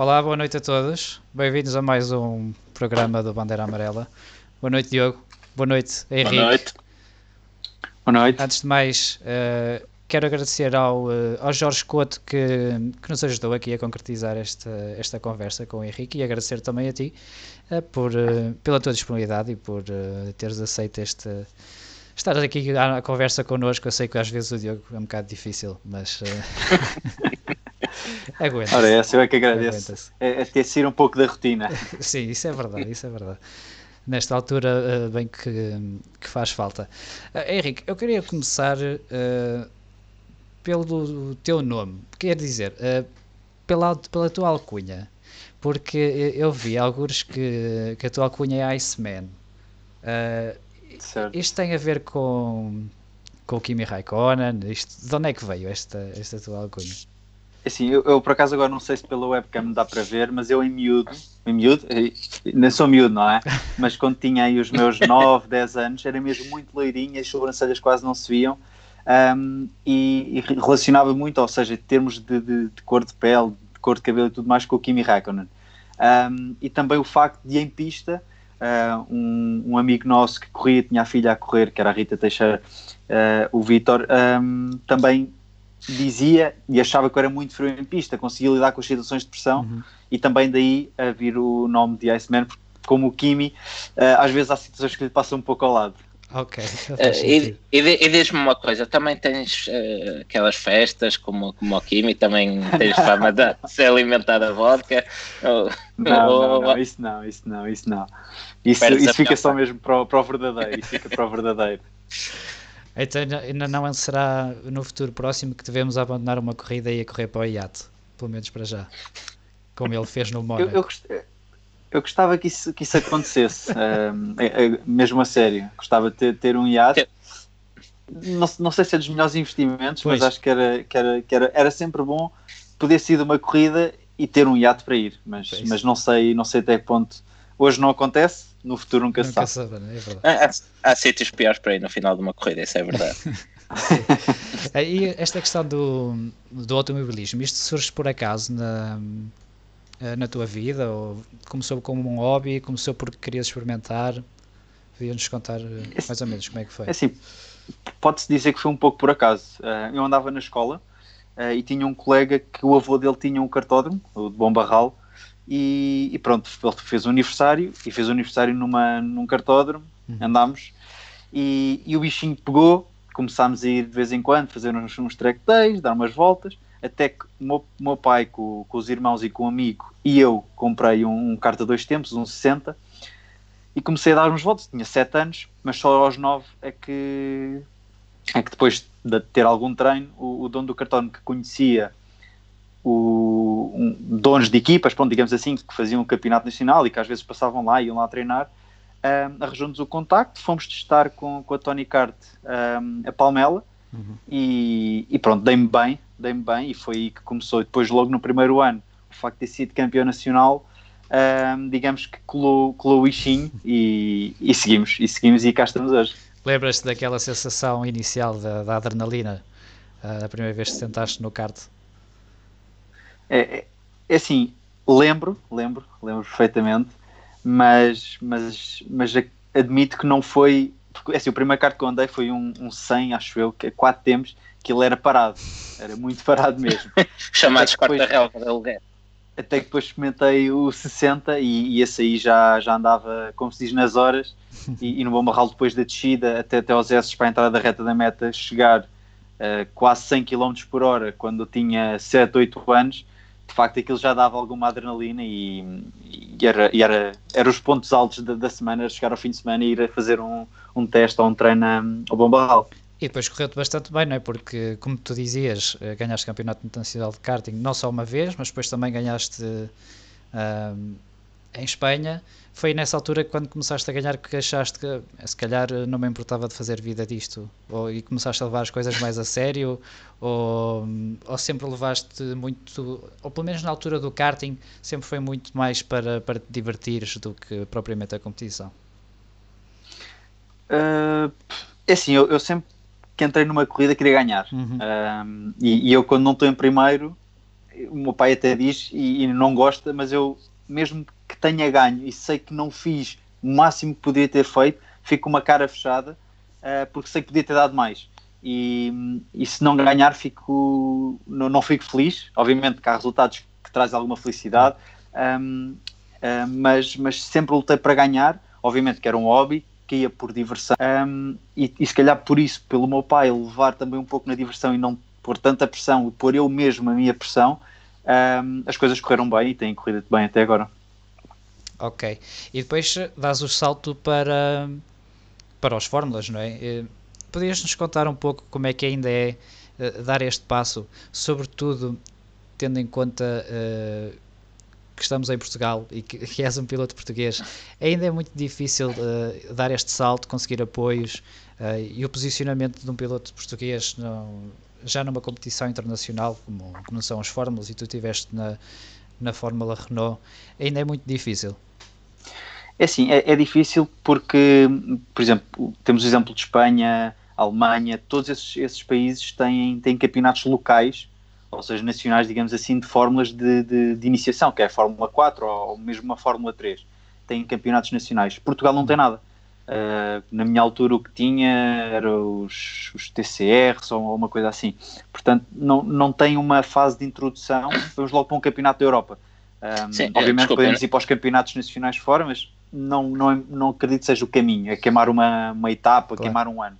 Olá, boa noite a todos. Bem-vindos a mais um programa do Bandeira Amarela. Boa noite, Diogo. Boa noite, Henrique. Boa noite. Boa noite. Antes de mais, uh, quero agradecer ao, uh, ao Jorge Couto que, que nos ajudou aqui a concretizar esta, esta conversa com o Henrique e agradecer também a ti uh, por, pela tua disponibilidade e por teres aceito este, estar aqui à conversa connosco. Eu sei que às vezes o Diogo é um bocado difícil, mas. Aguenta. Ora, essa eu é que agradeço. É, é ter sido um pouco da rotina. Sim, isso é verdade, isso é verdade. Nesta altura, uh, bem que, que faz falta. Uh, Henrique, eu queria começar uh, pelo teu nome. Quer dizer, pela, pela tua alcunha. Porque eu vi alguns que, que a tua alcunha é Iceman. Uh, isto tem a ver com, com o Kimi Raikkonen? Isto, de onde é que veio esta, esta tua alcunha? Assim, eu, eu, por acaso agora não sei se pela webcam dá para ver, mas eu em miúdo, em miúdo, não sou miúdo, não é? Mas quando tinha aí os meus 9, 10 anos, era mesmo muito loirinha, as sobrancelhas quase não se viam um, e, e, relacionava muito, ou seja, termos de, de, de, cor de pele, de cor de cabelo e tudo mais com o Kimi Raikkonen. Um, e também o facto de em pista, uh, um, um, amigo nosso que corria, tinha a filha a correr, que era a Rita Teixeira, uh, o Vitor, também dizia e achava que eu era muito frio em pista, conseguia lidar com as situações de pressão uhum. e também daí a vir o nome de Iceman, porque como o Kimi, uh, às vezes há situações que lhe passam um pouco ao lado. Ok. Uh, e e, e diz-me uma coisa, também tens uh, aquelas festas como, como o Kimi, também tens fama de ser alimentada a vodka? Ou, não, ou, não, não, isso não, isso não, isso não. Isso, isso fica só mesmo para, para o verdadeiro, isso fica para o verdadeiro. Então ainda não será no futuro próximo que devemos abandonar uma corrida e ir correr para o iate, pelo menos para já, como ele fez no Mónaco. Eu, eu, eu, gostava que isso, que isso acontecesse, é, é, mesmo a sério. Gostava de ter, ter um iate. Não, não sei se é dos melhores investimentos, pois. mas acho que, era, que, era, que era, era sempre bom poder ser uma corrida e ter um iate para ir, mas, mas não sei não sei até que ponto. Hoje não acontece, no futuro nunca, nunca se sabe. sabe é verdade. Há, há, sítios piores para ir no final de uma corrida, isso é verdade. e esta questão do, do automobilismo, isto surge por acaso na, na tua vida? Ou começou como um hobby? Começou porque querias experimentar? Podias-nos contar mais ou menos como é que foi? É assim, pode-se dizer que foi um pouco por acaso. Eh, eu andava na escola eh, e tinha um colega que o avô dele tinha um cartódromo, o de Bom Barral, e, e, pronto, ele fez o aniversário e fez o aniversário numa, num cartódromo, uhum. andámos e, e, o bichinho pegou, começámos a ir de vez em quando, fazer uns, uns track days, dar umas voltas, até que o meu, meu pai com, com, os irmãos e com um amigo e eu comprei um, um carta dois tempos, um 60 e comecei a dar uns voltas, tinha 7 anos, mas só aos 9 é que é que depois de ter algum treino, o, o dono do cartódromo que conhecia o, um, donos de equipas, pronto, digamos assim, que faziam o campeonato nacional e que às vezes passavam lá e iam lá treinar, um, arranjou-nos o contacto, fomos testar com, com a Tony Kart um, a Palmela uhum. e, e, pronto, dei-me bem, dei-me bem e foi aí que começou. Depois, logo no primeiro ano, o facto de ter sido campeão nacional, um, digamos que colou, colou o bichinho e, e, seguimos, e seguimos e cá estamos hoje. Lembras-te daquela sensação inicial da, da adrenalina, uh, a primeira vez que sentaste no kart? É, é, é assim, lembro, lembro, lembro perfeitamente, mas, mas, mas admito que não foi. Porque, é assim, o primeiro kart que eu andei foi um, um 100, acho eu, que é 4 tempos, que ele era parado, era muito parado mesmo. Chamados quarta relva da lugar. Até que depois experimentei o 60 e, e esse aí já, já andava, como se diz, nas horas. E, e no Bom depois da descida, até, até aos S para a entrada da reta da meta, chegar uh, quase 100 km por hora quando eu tinha 7, 8 anos, de facto aquilo já dava alguma adrenalina e, e, era, e era, era os pontos altos da, da, semana, chegar ao fim de semana e ir a fazer um, um teste ou um treino ao Bombarral. E depois correu-te bastante bem, não é? Porque, como tu dizias, eh, ganhaste campeonato internacional de karting não só uma vez, mas depois também ganhaste uh, em Espanha. Foi nessa altura quando começaste a ganhar que achaste que se calhar não me importava de fazer vida disto? Ou, e começaste a levar as coisas mais a sério? Ou, ou sempre levaste muito ou pelo menos na altura do karting sempre foi muito mais para, para te divertires do que propriamente a competição? Uh, é assim, eu, eu, sempre que entrei numa corrida queria ganhar. Uhum. uh, e, e, eu quando não estou em primeiro o meu pai até diz e, e, não gosta, mas eu, mesmo que tenha ganho e sei que não fiz o máximo que podia ter feito, fico com uma cara fechada uh, porque sei que podia ter dado mais. E, e se não ganhar, fico, não, não, fico feliz. Obviamente que há resultados que trazem alguma felicidade, um, uh, mas, mas sempre lutei para ganhar. Obviamente que era um hobby, que ia por diversão. Um, e, e se calhar por isso, pelo meu pai levar também um pouco na diversão e não pôr tanta pressão, pôr eu mesmo a minha pressão, um, as coisas correram bem e têm corrido bem até agora. Ok. E depois dás o salto para, para os fórmulas, não é? Podias-nos contar um pouco como é que ainda é uh, dar este passo, sobretudo tendo em conta uh, que estamos em Portugal e que, que, és um piloto português, ainda é muito difícil uh, dar este salto, conseguir apoios e o posicionamento de um piloto português não, já numa competição internacional, como, como são as fórmulas, e tu estiveste na, na Fórmula Renault, ainda é muito difícil. É assim, é, é, difícil porque, por exemplo, temos o exemplo de Espanha, Alemanha, todos esses, esses países têm, têm campeonatos locais, ou seja, nacionais, digamos assim, de fórmulas de, de, de iniciação, que é a Fórmula 4 ou mesmo uma Fórmula 3. Têm campeonatos nacionais. Portugal não tem nada. Uh, na minha altura o que tinha eram os, os TCRs ou uma coisa assim. Portanto, não, não tem uma fase de introdução. Vamos logo para um campeonato da Europa. Um, Sim, obviamente desculpa, podemos ir para os campeonatos nacionais fora, mas não, não, não acredito que seja o caminho, é queimar uma, uma etapa, claro. queimar um ano.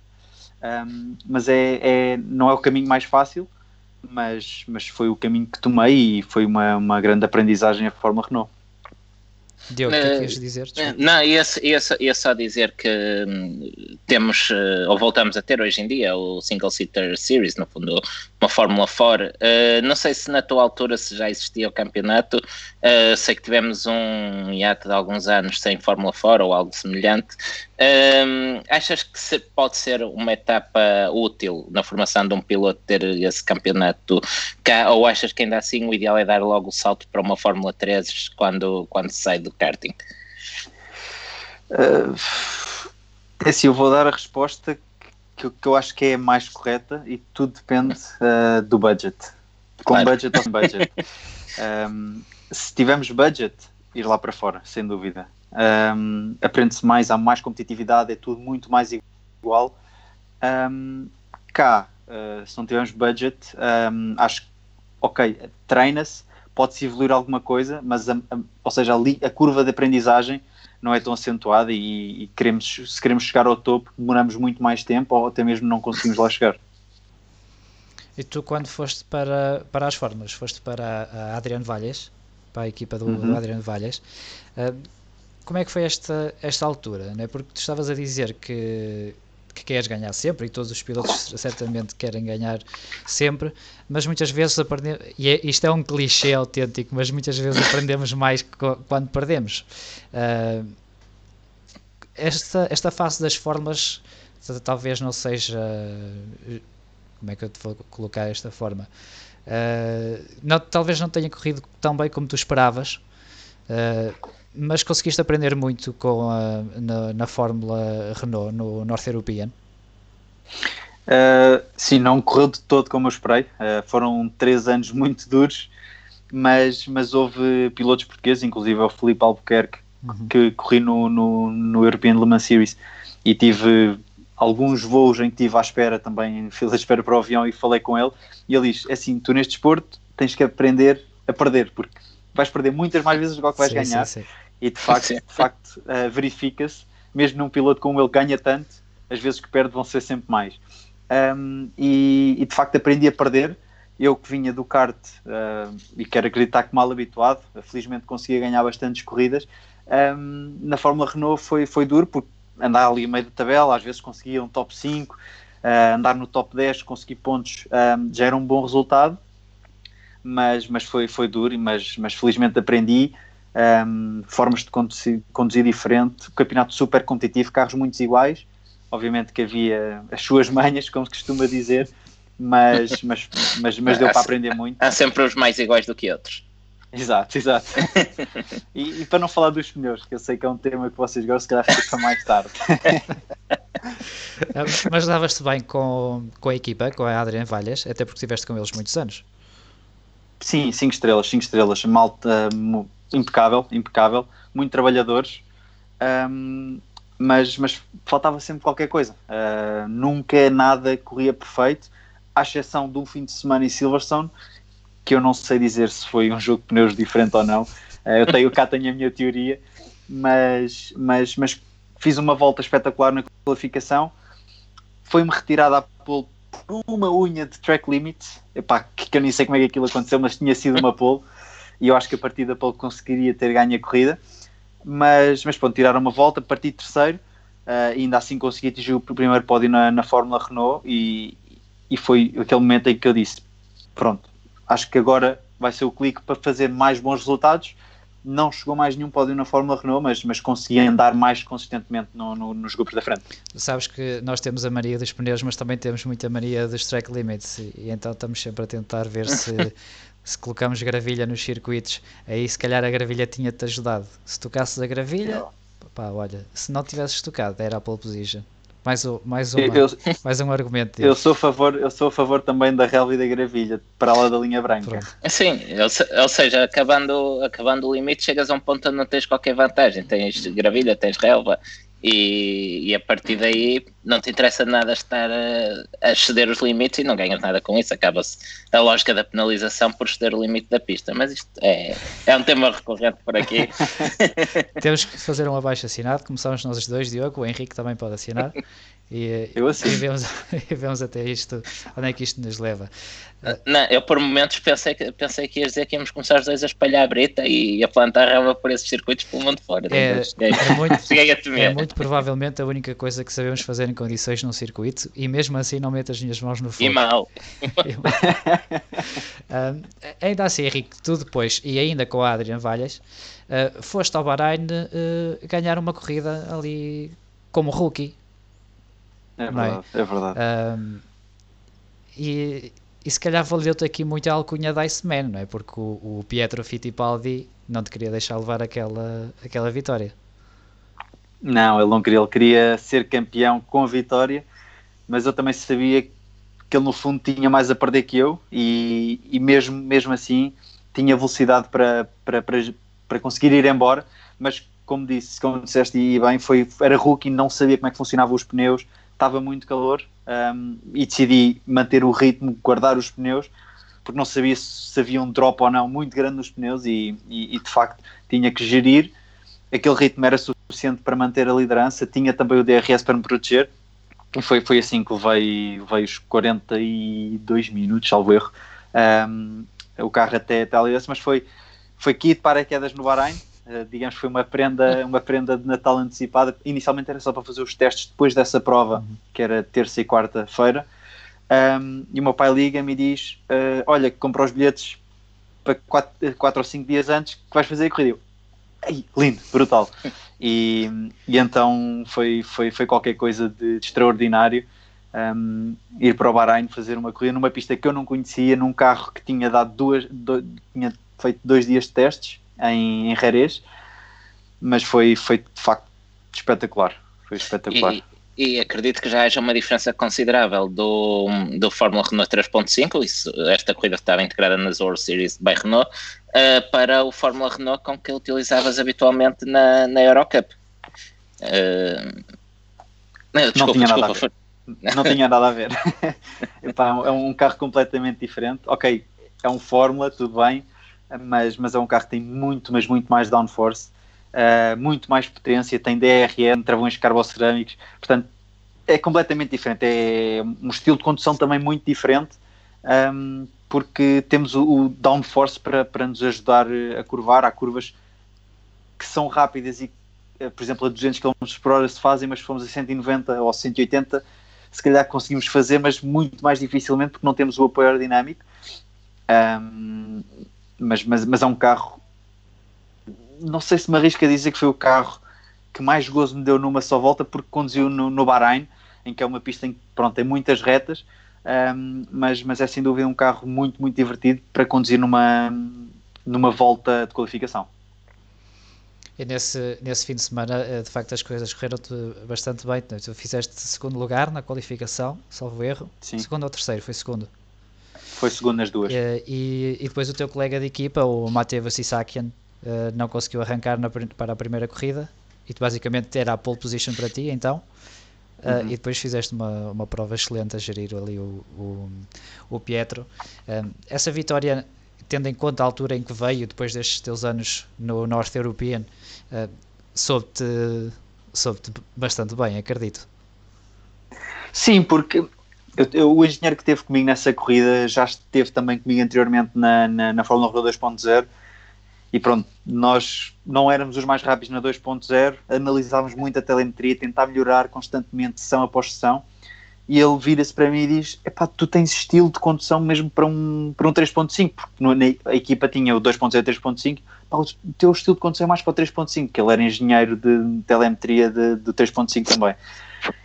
Um, mas é, é, não é o caminho mais fácil, mas, mas foi o caminho que tomei e foi uma, uma grande aprendizagem a Fórmula Renault. Diogo, o que é que dizer? Desculpa. Não, ia, ia só dizer que hum, temos, uh, ou voltamos a ter hoje em dia, o Single Seater Series, no fundo, uma Fórmula 4. Uh, não sei se na tua altura se já existia o campeonato, uh, sei que tivemos um hiato de alguns anos sem Fórmula 4 ou algo semelhante. Uh, achas que se, pode ser uma etapa útil na formação de um piloto ter esse campeonato cá, ou achas que ainda assim o ideal é dar logo o salto para uma Fórmula 3 quando, quando sai do karting? Uh, assim, eu vou dar a resposta que, que eu acho que é a mais correta e tudo depende uh, do budget. Com claro. budget ou sem budget. um, se tivermos budget, ir lá para fora, sem dúvida. Um, Aprende-se mais, há mais competitividade, é tudo muito mais igual. Um, cá, uh, se não tivermos budget, acho que, ok, treina-se, pode-se evoluir alguma coisa, mas, a, a, ou seja, ali a curva de aprendizagem não é tão acentuada e, e, queremos, se queremos chegar ao topo, demoramos muito mais tempo ou até mesmo não conseguimos lá chegar. E tu, quando foste para, para as formas, foste para a Adriano Valles, para a equipa do, uhum. do Adriano Valles, uh, como é que foi esta, esta altura? Né? Porque tu estavas a dizer que, que queres ganhar sempre e todos os pilotos certamente querem ganhar sempre, mas muitas vezes aprendemos, e é, isto é um clichê autêntico, mas muitas vezes aprendemos mais quando perdemos. Uh, esta, esta fase das formas talvez não seja como é que eu te vou colocar esta forma uh, não, talvez não tenha corrido tão bem como tu esperavas uh, mas conseguiste aprender muito com a, na, na Fórmula Renault, no North European? Uh, sim, não correu de todo como eu esperei. Uh, foram três anos muito duros, mas, mas houve pilotos portugueses, inclusive o Felipe Albuquerque, uhum. que corri no, no, no, European Le Mans Series e tive alguns voos em que estive à espera também, fila de espera para o avião e falei com ele. E ele diz: é assim, tu neste desporto tens que aprender a perder, porque vais perder muitas mais vezes do que vais sim, ganhar. Sim, sim. E de facto, de facto uh, verifica-se, mesmo num piloto como ele ganha tanto, as vezes que perde vão ser sempre mais. Um, e, e, de facto aprendi a perder. Eu que vinha do kart uh, e quero acreditar que mal habituado, felizmente conseguia ganhar bastantes corridas. Um, na Fórmula Renault foi, foi duro, porque andar ali meio da tabela, às vezes conseguia um top 5, uh, ah, andar no top 10, conseguir pontos, um, já era um bom resultado, mas, mas foi, foi duro, mas, mas felizmente aprendi um, formas de conduzir, conduzir diferente, campeonato super competitivo, carros muito iguais, obviamente que havia as suas manhas, como se costuma dizer, mas, mas, mas, mas deu para aprender muito. Há sempre os mais iguais do que outros. Exato, exato. e, e, para não falar dos pneus, que eu sei que é um tema que vocês gostam, se calhar fica para mais tarde. mas davas-te bem com, com a equipa, com a Adrian Valhas, até porque estiveste com eles muitos anos. Sim, 5 estrelas, 5 estrelas. Malta impecável, impecável. Muito trabalhadores. Um, mas, mas faltava sempre qualquer coisa. Uh, nunca nada corria perfeito, à exceção de um fim de semana em Silverstone, que eu não sei dizer se foi um jogo de pneus diferente ou não. Uh, eu tenho cá tenho a minha teoria, mas, mas, mas fiz uma volta espetacular na qualificação. Foi-me retirada a pole por uma unha de track limit, Epá, que eu nem sei como é que aquilo aconteceu, mas tinha sido uma pole, e eu acho que a partir da pole conseguiria ter ganho a corrida mas, mas pronto, tiraram uma volta, parti terceiro, uh, ainda assim consegui atingir o primeiro pódio na, na Fórmula Renault e, e foi aquele momento em que eu disse: pronto, acho que agora vai ser o clique para fazer mais bons resultados. Não chegou mais nenhum pódio na Fórmula Renault, mas, mas consegui andar mais consistentemente no, no, nos grupos da frente. Sabes que nós temos a Maria dos pneus, mas também temos muita Maria dos track limits, e, e então estamos sempre a tentar ver se se colocamos gravilha nos circuitos, aí se calhar a gravilha tinha-te ajudado. Se tocasses a gravilha, pá, olha, se não tivesses tocado, era a pole position. Mais, um, mais, uma, eu, mais um argumento. Eu sou, a favor, eu sou a favor também da relva e da gravilha, para lá da linha branca. Pronto. Sim, ou seja, acabando, acabando o limite, chegas a um ponto onde não tens qualquer vantagem. Tens gravilha, tens relva e, e, a partir daí não te interessa nada estar a, a ceder os limites e não ganhas nada com isso. Acaba-se a lógica da penalização por ceder o limite da pista. Mas isto é, é um tema recorrente por aqui. Temos que fazer um abaixo assinado. Começamos nós dois, Diogo. O Henrique também pode assinar. E, eu assim. e, vemos, e vemos até isto, onde é que isto nos leva. Não, eu por momentos pensei que, pensei que ias dizer que íamos começar os dois a espalhar a brita e a plantar relva por esses circuitos pelo mundo fora. É, é, muito, é muito provavelmente a única coisa que sabemos fazer em condições num circuito e mesmo assim não meto as minhas mãos no fogo. E mal. um, ainda assim, Henrique, tu depois, e ainda com a Adrian Valhas, uh, foste ao Bahrein uh, ganhar uma corrida ali como rookie. É, é? verdade, é? é verdade. Um, e, e se calhar valeu-te aqui muito a alcunha da Iceman, não é? Porque o, o, Pietro Fittipaldi não te queria deixar levar aquela, aquela vitória. Não, ele não queria, ele queria ser campeão com a vitória, mas eu também sabia que ele no fundo tinha mais a perder que eu e, e mesmo, mesmo assim tinha velocidade para, para, para, para conseguir ir embora, mas como disse, como disseste e bem, foi, era rookie, não sabia como é que funcionavam os pneus, estava muito calor um, e decidi manter o ritmo, guardar os pneus, porque não sabia se havia um drop ou não muito grande nos pneus e, e, e de facto tinha que gerir. Aquele ritmo era suficiente para manter a liderança, tinha também o DRS para me proteger. E foi, foi assim que levei, levei os 42 minutos, salvo erro, um, o carro até, até liderança, mas foi, foi kit para quedas no Bahrein, eh, digamos que foi uma prenda, uma prenda de Natal antecipada. Inicialmente era só para fazer os testes depois dessa prova, uhum. que era terça e quarta-feira. Um, e o meu pai liga-me e diz: uh, Olha, comprou os bilhetes para 4 ou 5 dias antes que vais fazer a corrida. Ai, lindo, brutal. E, e então foi, foi, foi qualquer coisa de, de extraordinário um, ir para o Bahrein fazer uma corrida numa pista que eu não conhecia, num carro que tinha dado duas, do, tinha feito dois dias de testes em, em Jerez, mas foi, foi de facto espetacular. Foi espetacular. E, e acredito que já haja uma diferença considerável do, do Fórmula Renault 3.5, isso, esta corrida estava integrada na Zoro Series by Renault, uh, para o Fórmula Renault com que utilizavas habitualmente na, na Eurocup. Uh, não, desculpa, não tinha desculpa. Nada a ver. Não tinha nada a ver. Epá, é um carro completamente diferente. Ok, é um Fórmula, tudo bem, mas, mas é um carro que tem muito, mas muito mais downforce, uh, muito mais potência, tem DRM, travões carbocerâmicos, portanto é completamente diferente, é um estilo de condução também muito diferente, um, porque temos o, o downforce para, para nos ajudar a curvar, há curvas que são rápidas e, eh, por exemplo, a 200 km por hora se fazem, mas se formos a 190 ou 180 se calhar conseguimos fazer, mas muito mais dificilmente porque não temos o apoio aerodinâmico. Um, mas, mas, mas é um carro. Não sei se me arrisco a dizer que foi o carro que mais gozo me deu numa só volta, porque conduziu no, no Bahrein, em que é uma pista em que pronto, tem muitas retas, um, mas, mas é sem dúvida um carro muito, muito divertido para conduzir numa, numa volta de qualificação. E nesse, nesse fim de semana, eh, de facto, as coisas correram-te bastante bem. Tu fizeste segundo lugar na qualificação, salvo erro. Sim. Segundo ou terceiro? Foi segundo? Foi segundo nas duas. Uh, e, e, depois o teu colega de equipa, o Mateo Sissakian, uh, não conseguiu arrancar na, para a primeira corrida e tu basicamente era a pole position para ti, então. Uh, uhum. E depois fizeste uma, uma prova excelente a gerir ali o, o, o Pietro. essa vitória, tendo em conta a altura em que veio, depois destes teus anos no North European, uh, soube-te soube bastante bem, acredito. Sim, porque eu, eu, o engenheiro que esteve comigo nessa corrida já esteve também comigo anteriormente na, na, na Fórmula 1 2.0 e pronto, nós não éramos os mais rápidos na 2.0, analisávamos muito a telemetria, tentar melhorar constantemente sessão após sessão. E ele vira-se para mim e diz: Epá, tu tens estilo de condução mesmo para um, para um 3.5, porque a equipa tinha o 2.0 e 3.5, o teu estilo de condução é mais para o 3.5, que ele era engenheiro de telemetria de, do 3.5 também.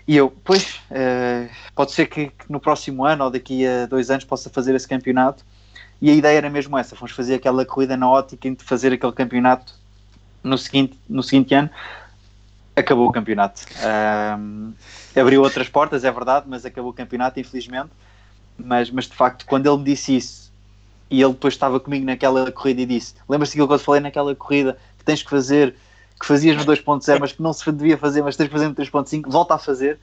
E eu, pois, uh, pode ser que, que, no próximo ano ou daqui a dois anos possa fazer esse campeonato. E a ideia era mesmo essa: fomos fazer aquela corrida na ótica de fazer aquele campeonato no seguinte, no seguinte ano. Acabou o campeonato. Um, abriu outras portas, é verdade, mas acabou o campeonato, infelizmente. Mas, mas de facto, quando ele me disse isso, e ele depois estava comigo naquela corrida e disse: Lembras-te daquilo que eu te falei naquela corrida que tens que fazer que fazias no 2.0, mas que não se devia fazer, mas que fazer no 3.5, volta a fazer.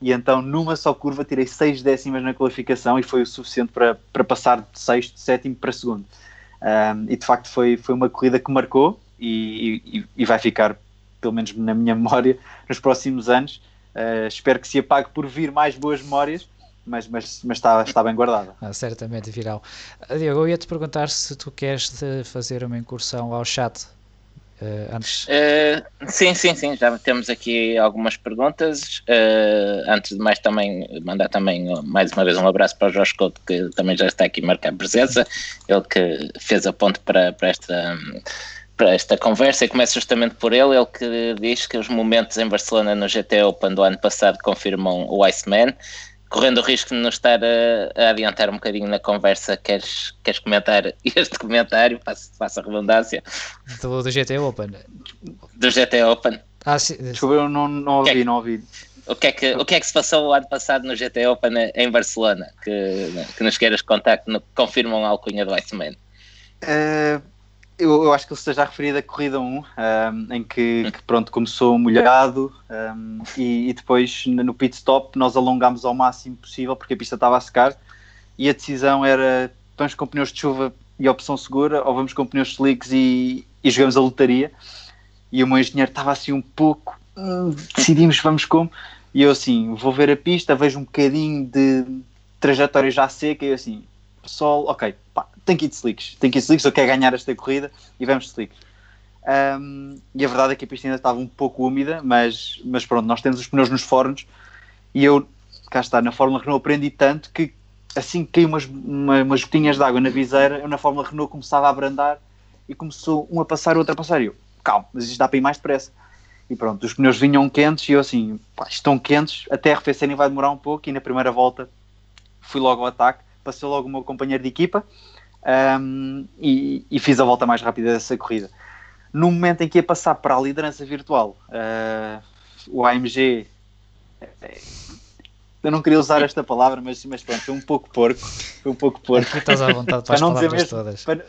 E então, numa só curva, tirei 6 décimas na qualificação e foi o suficiente para, para passar de sexto, sétimo para segundo. Um, e de facto, foi, foi uma corrida que marcou e, e, e, vai ficar, pelo menos na minha memória, nos próximos anos. Uh, espero que se apague por vir mais boas memórias, mas, mas, mas está, está bem guardada. Ah, certamente virá. Diego, eu ia te perguntar se tu queres fazer uma incursão ao chat Uh, antes... Uh, sim, sim, sim, já temos aqui algumas perguntas. Uh, antes de mais, também mandar também mais uma vez um abraço para o Jorge Couto, que também já está aqui a marcar presença. Ele que fez a ponte para, para esta. Para esta conversa e começa justamente por ele, ele que diz que os momentos em Barcelona no GT Open do ano passado confirmam o Iceman, correndo o risco de nos estar a, a, adiantar um bocadinho na conversa, queres, queres comentar este comentário? Faça, a redundância. Do, do GT Open. Do GT Open. Ah, sim. Desculpa, eu não, não ouvi, é, não ouvi. O que, é que, o que é que se passou o ano passado no GT Open em Barcelona? Que, que nos queiras contar, que confirmam a alcunha do Iceman? Uh, eu, eu, acho que ele esteja a referir a corrida 1, um, em que, que, pronto, começou molhado um, e, e, depois no pit stop nós alongámos ao máximo possível porque a pista estava a secar e a decisão era vamos com pneus de chuva e opção segura ou vamos com pneus slicks e, e jogamos a lotaria. E o meu engenheiro estava assim um pouco hum, decidimos vamos como. E eu assim, vou ver a pista, vejo um bocadinho de trajetória já seca. E eu assim, sol, ok, pá, tem que ir de slicks, tem que ir de slicks, eu quero ganhar esta corrida e vamos de slicks. Um, e a verdade é que a pista ainda estava um pouco úmida, mas, mas pronto, nós temos os pneus nos fornos e eu, cá está, na Fórmula Renault aprendi tanto que assim que caiu umas, uma, umas gotinhas de água na viseira, eu na Fórmula Renault começava a abrandar e começou um a passar e outro a passar. E eu, calma, mas isto dá para ir mais depressa. E pronto, os pneus vinham quentes e eu assim, pá, estão quentes, até arrefecerem vai demorar um pouco. E na primeira volta fui logo ao ataque, passei logo o meu companheiro de equipa um, e, e, fiz a volta mais rápida dessa corrida. No momento em que ia passar para a liderança virtual, uh, o AMG, eu não queria usar esta palavra, mas, mas pronto, foi um pouco porco. Foi um pouco porco. Aqui estás à vontade para, para as não palavras mesmo, todas. Para,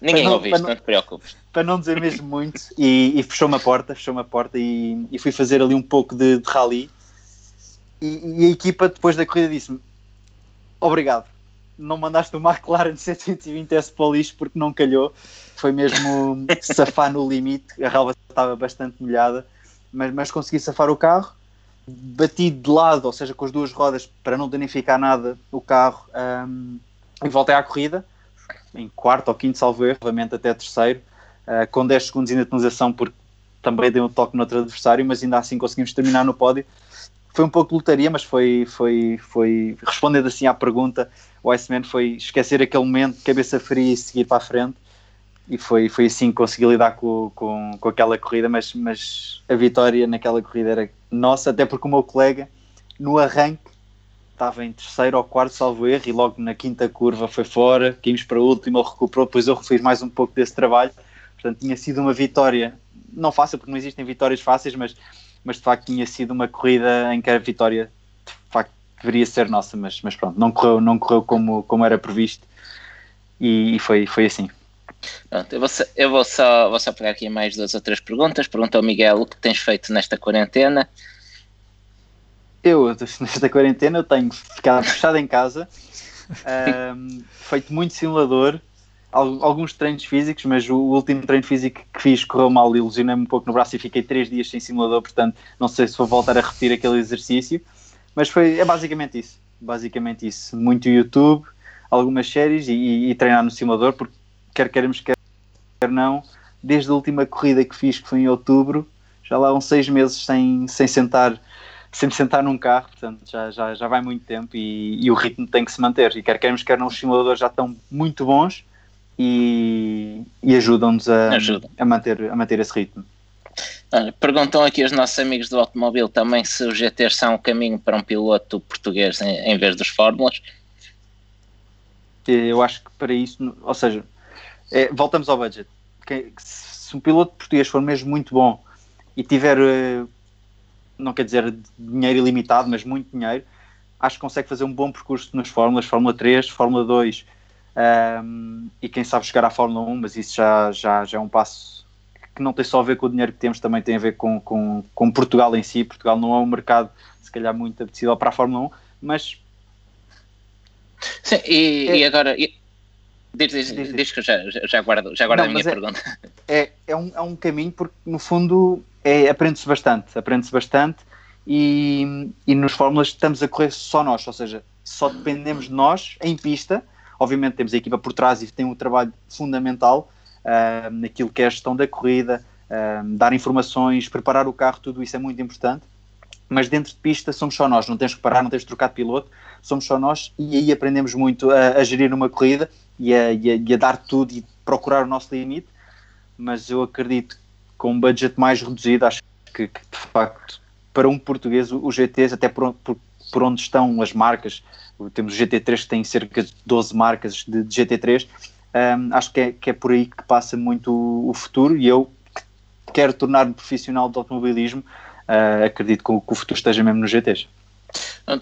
Ninguém ouve isto, não, te preocupes. Para não dizer mesmo muito, e, e fechou-me a porta, fechou-me a porta e, e, fui fazer ali um pouco de, de rally. E, e a equipa, depois da corrida, disse-me: Obrigado, não mandaste o McLaren 720S para o lixo porque não calhou. Foi mesmo safar no limite. A relva estava bastante molhada, mas, mas consegui safar o carro. Bati de lado, ou seja, com as duas rodas, para não danificar nada o carro, um, e voltei à corrida, em quarto ou quinto, salvo erro, obviamente até terceiro, uh, com 10 segundos de indemnização, porque também dei um toque no outro adversário, mas ainda assim conseguimos terminar no pódio. Foi um pouco de lutaria, mas foi, foi, foi respondendo assim à pergunta, o Iceman foi esquecer aquele momento, cabeça fria e seguir para a frente. E foi, foi assim que consegui lidar com, com, com aquela corrida, mas, mas a vitória naquela corrida era nossa, até porque o meu colega, no arranque, estava em terceiro ou quarto, salvo erro, e logo na quinta curva foi fora, caímos para último, ele recuperou, depois eu fiz mais um pouco desse trabalho. Portanto, tinha sido uma vitória, não fácil, porque não existem vitórias fáceis, mas, mas de facto tinha sido uma corrida em que a vitória de facto deveria ser nossa, mas, mas pronto, não correu, não correu como, como era previsto e, e foi, foi assim. Pronto, eu, vou, eu vou, só, vou só pegar aqui mais duas ou três perguntas. Pergunta ao Miguel o que tens feito nesta quarentena. Eu, nesta quarentena, eu tenho ficado fechado em casa, um, feito muito simulador, alguns treinos físicos, mas o último treino físico que fiz correu mal ilusionei-me um pouco no braço e fiquei três dias sem simulador, portanto não sei se vou voltar a repetir aquele exercício, mas foi, é basicamente isso, basicamente isso, muito YouTube, algumas séries e, e, e treinar no simulador, porque quer queremos, quer não, desde a última corrida que fiz, que foi em outubro, já lá vão seis meses sem, sem sentar sem sentar num carro, portanto já, já, já vai muito tempo e, e o ritmo tem que se manter. E quer queremos, quer não, os simuladores já estão muito bons e, e ajudam-nos a, Ajuda. a, manter, a manter esse ritmo. Olha, perguntam aqui os nossos amigos do automóvel também se os GTs são o caminho para um piloto português em, em vez dos Fórmulas. Eu acho que para isso, ou seja, é, voltamos ao budget. Que, se um piloto português for mesmo muito bom e tiver, eh, não quer dizer dinheiro ilimitado, mas muito dinheiro, acho que consegue fazer um bom percurso nas Fórmulas, Fórmula 3, Fórmula 2 um, e quem sabe chegar à Fórmula 1, mas isso já, já, já é um passo que não tem só a ver com o dinheiro que temos, também tem a ver com, com, com Portugal em si. Portugal não é um mercado, se calhar, muito apetecível para a Fórmula 1, mas. Sim, e, é... e agora. E Diz, diz, diz, diz, que eu já, já guardo, já guardo Não, a minha é, pergunta. É, é, um, é um caminho porque, no fundo, é, aprende-se bastante. Aprende-se bastante e, e nos Fórmulas estamos a correr só nós, ou seja, só dependemos de nós em pista. Obviamente temos a equipa por trás e tem um trabalho fundamental uh, naquilo que é a gestão da corrida, uh, dar informações, preparar o carro, tudo isso é muito importante. Mas dentro de pista somos só nós, não tens que parar, não tens que trocar de piloto, somos só nós e aí aprendemos muito a, a gerir uma corrida e a, e, a, e a, dar tudo e procurar o nosso limite. Mas eu acredito que com um budget mais reduzido, acho que, que de facto para um português os GTs, até por, por, por, onde estão as marcas, temos o GT3 que tem cerca de 12 marcas de, de GT3, um, acho que é, que é por aí que passa muito o, o futuro e eu que quero tornar-me profissional de automobilismo, uh, acredito que, que o futuro esteja mesmo nos GTs.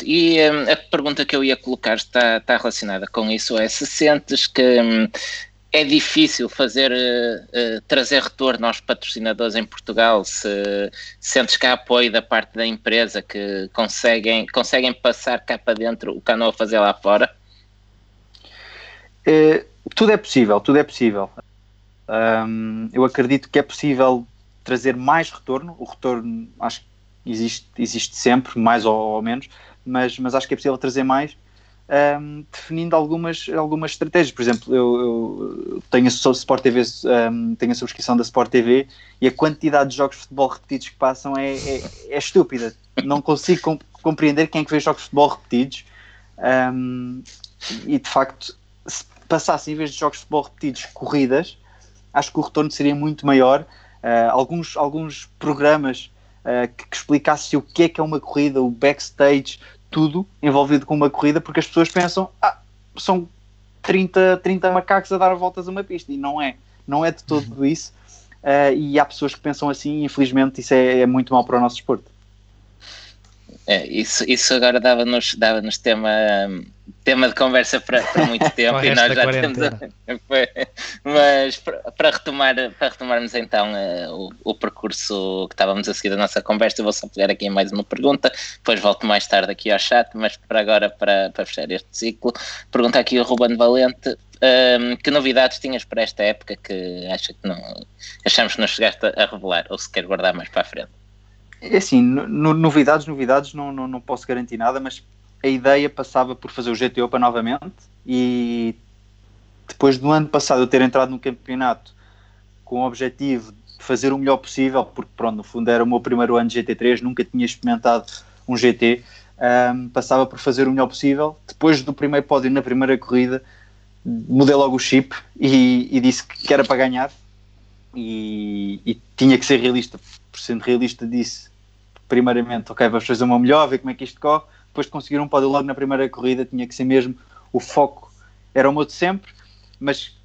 E um, a pergunta que eu ia colocar está, está relacionada com isso: é se sentes que um, é difícil fazer uh, uh, trazer retorno aos patrocinadores em Portugal, se sentes que há apoio da parte da empresa que conseguem, conseguem passar cá para dentro o andam a fazer lá fora? É, tudo é possível, tudo é possível. Um, eu acredito que é possível trazer mais retorno. O retorno acho que existe, existe sempre, mais ou, ou menos, mas, mas acho que é possível trazer mais um, definindo algumas, algumas estratégias. Por exemplo, eu, eu tenho a Sport TV, um, tenho a subscrição da Sport TV e a quantidade de jogos de futebol repetidos que passam é, é, é estúpida. Não consigo comp compreender quem é que vê jogos de futebol repetidos. Um, e de facto, se passasse em vez de jogos de futebol repetidos, corridas, acho que o retorno seria muito maior. Uh, alguns, alguns programas uh, que, que explicasse o que é que é uma corrida, o backstage, tudo envolvido com uma corrida, porque as pessoas pensam, ah, são 30, 30 macacos a dar voltas a uma pista, e não é, não é de todo isso, uh, e há pessoas que pensam assim, e infelizmente isso é, é muito mal para o nosso desporto. É, isso, isso agora dava-nos dava -nos tema, tema de conversa para, para muito tempo e nós já temos. mas para, retomar, para retomarmos então uh, o, o, percurso que estávamos a seguir da nossa conversa, eu vou só pegar aqui mais uma pergunta, depois volto mais tarde aqui ao chat, mas para agora, para, para fechar este ciclo, pergunta aqui o Ruben Valente. Um, ehm, que novidades tinhas para esta época que acha que não achamos que não chegaste a revelar ou se quer guardar mais para a frente? É assim, no, novidades, novidades, não, não, não posso garantir nada, mas a ideia passava por fazer o GTO para novamente e depois do ano passado eu ter entrado no campeonato com o objetivo de fazer o melhor possível, porque pronto, no fundo era o meu primeiro ano de GT3, nunca tinha experimentado um GT, um, passava por fazer o melhor possível. Depois do primeiro pódio na primeira corrida, mudei logo o chip e, e disse que era para ganhar e, e, tinha que ser realista. Sendo realista, disse primeiramente, ok, vamos fazer uma melhor, ver como é que isto corre. Depois de conseguir um pódio logo na primeira corrida, tinha que ser mesmo o foco, era o meu de sempre, mas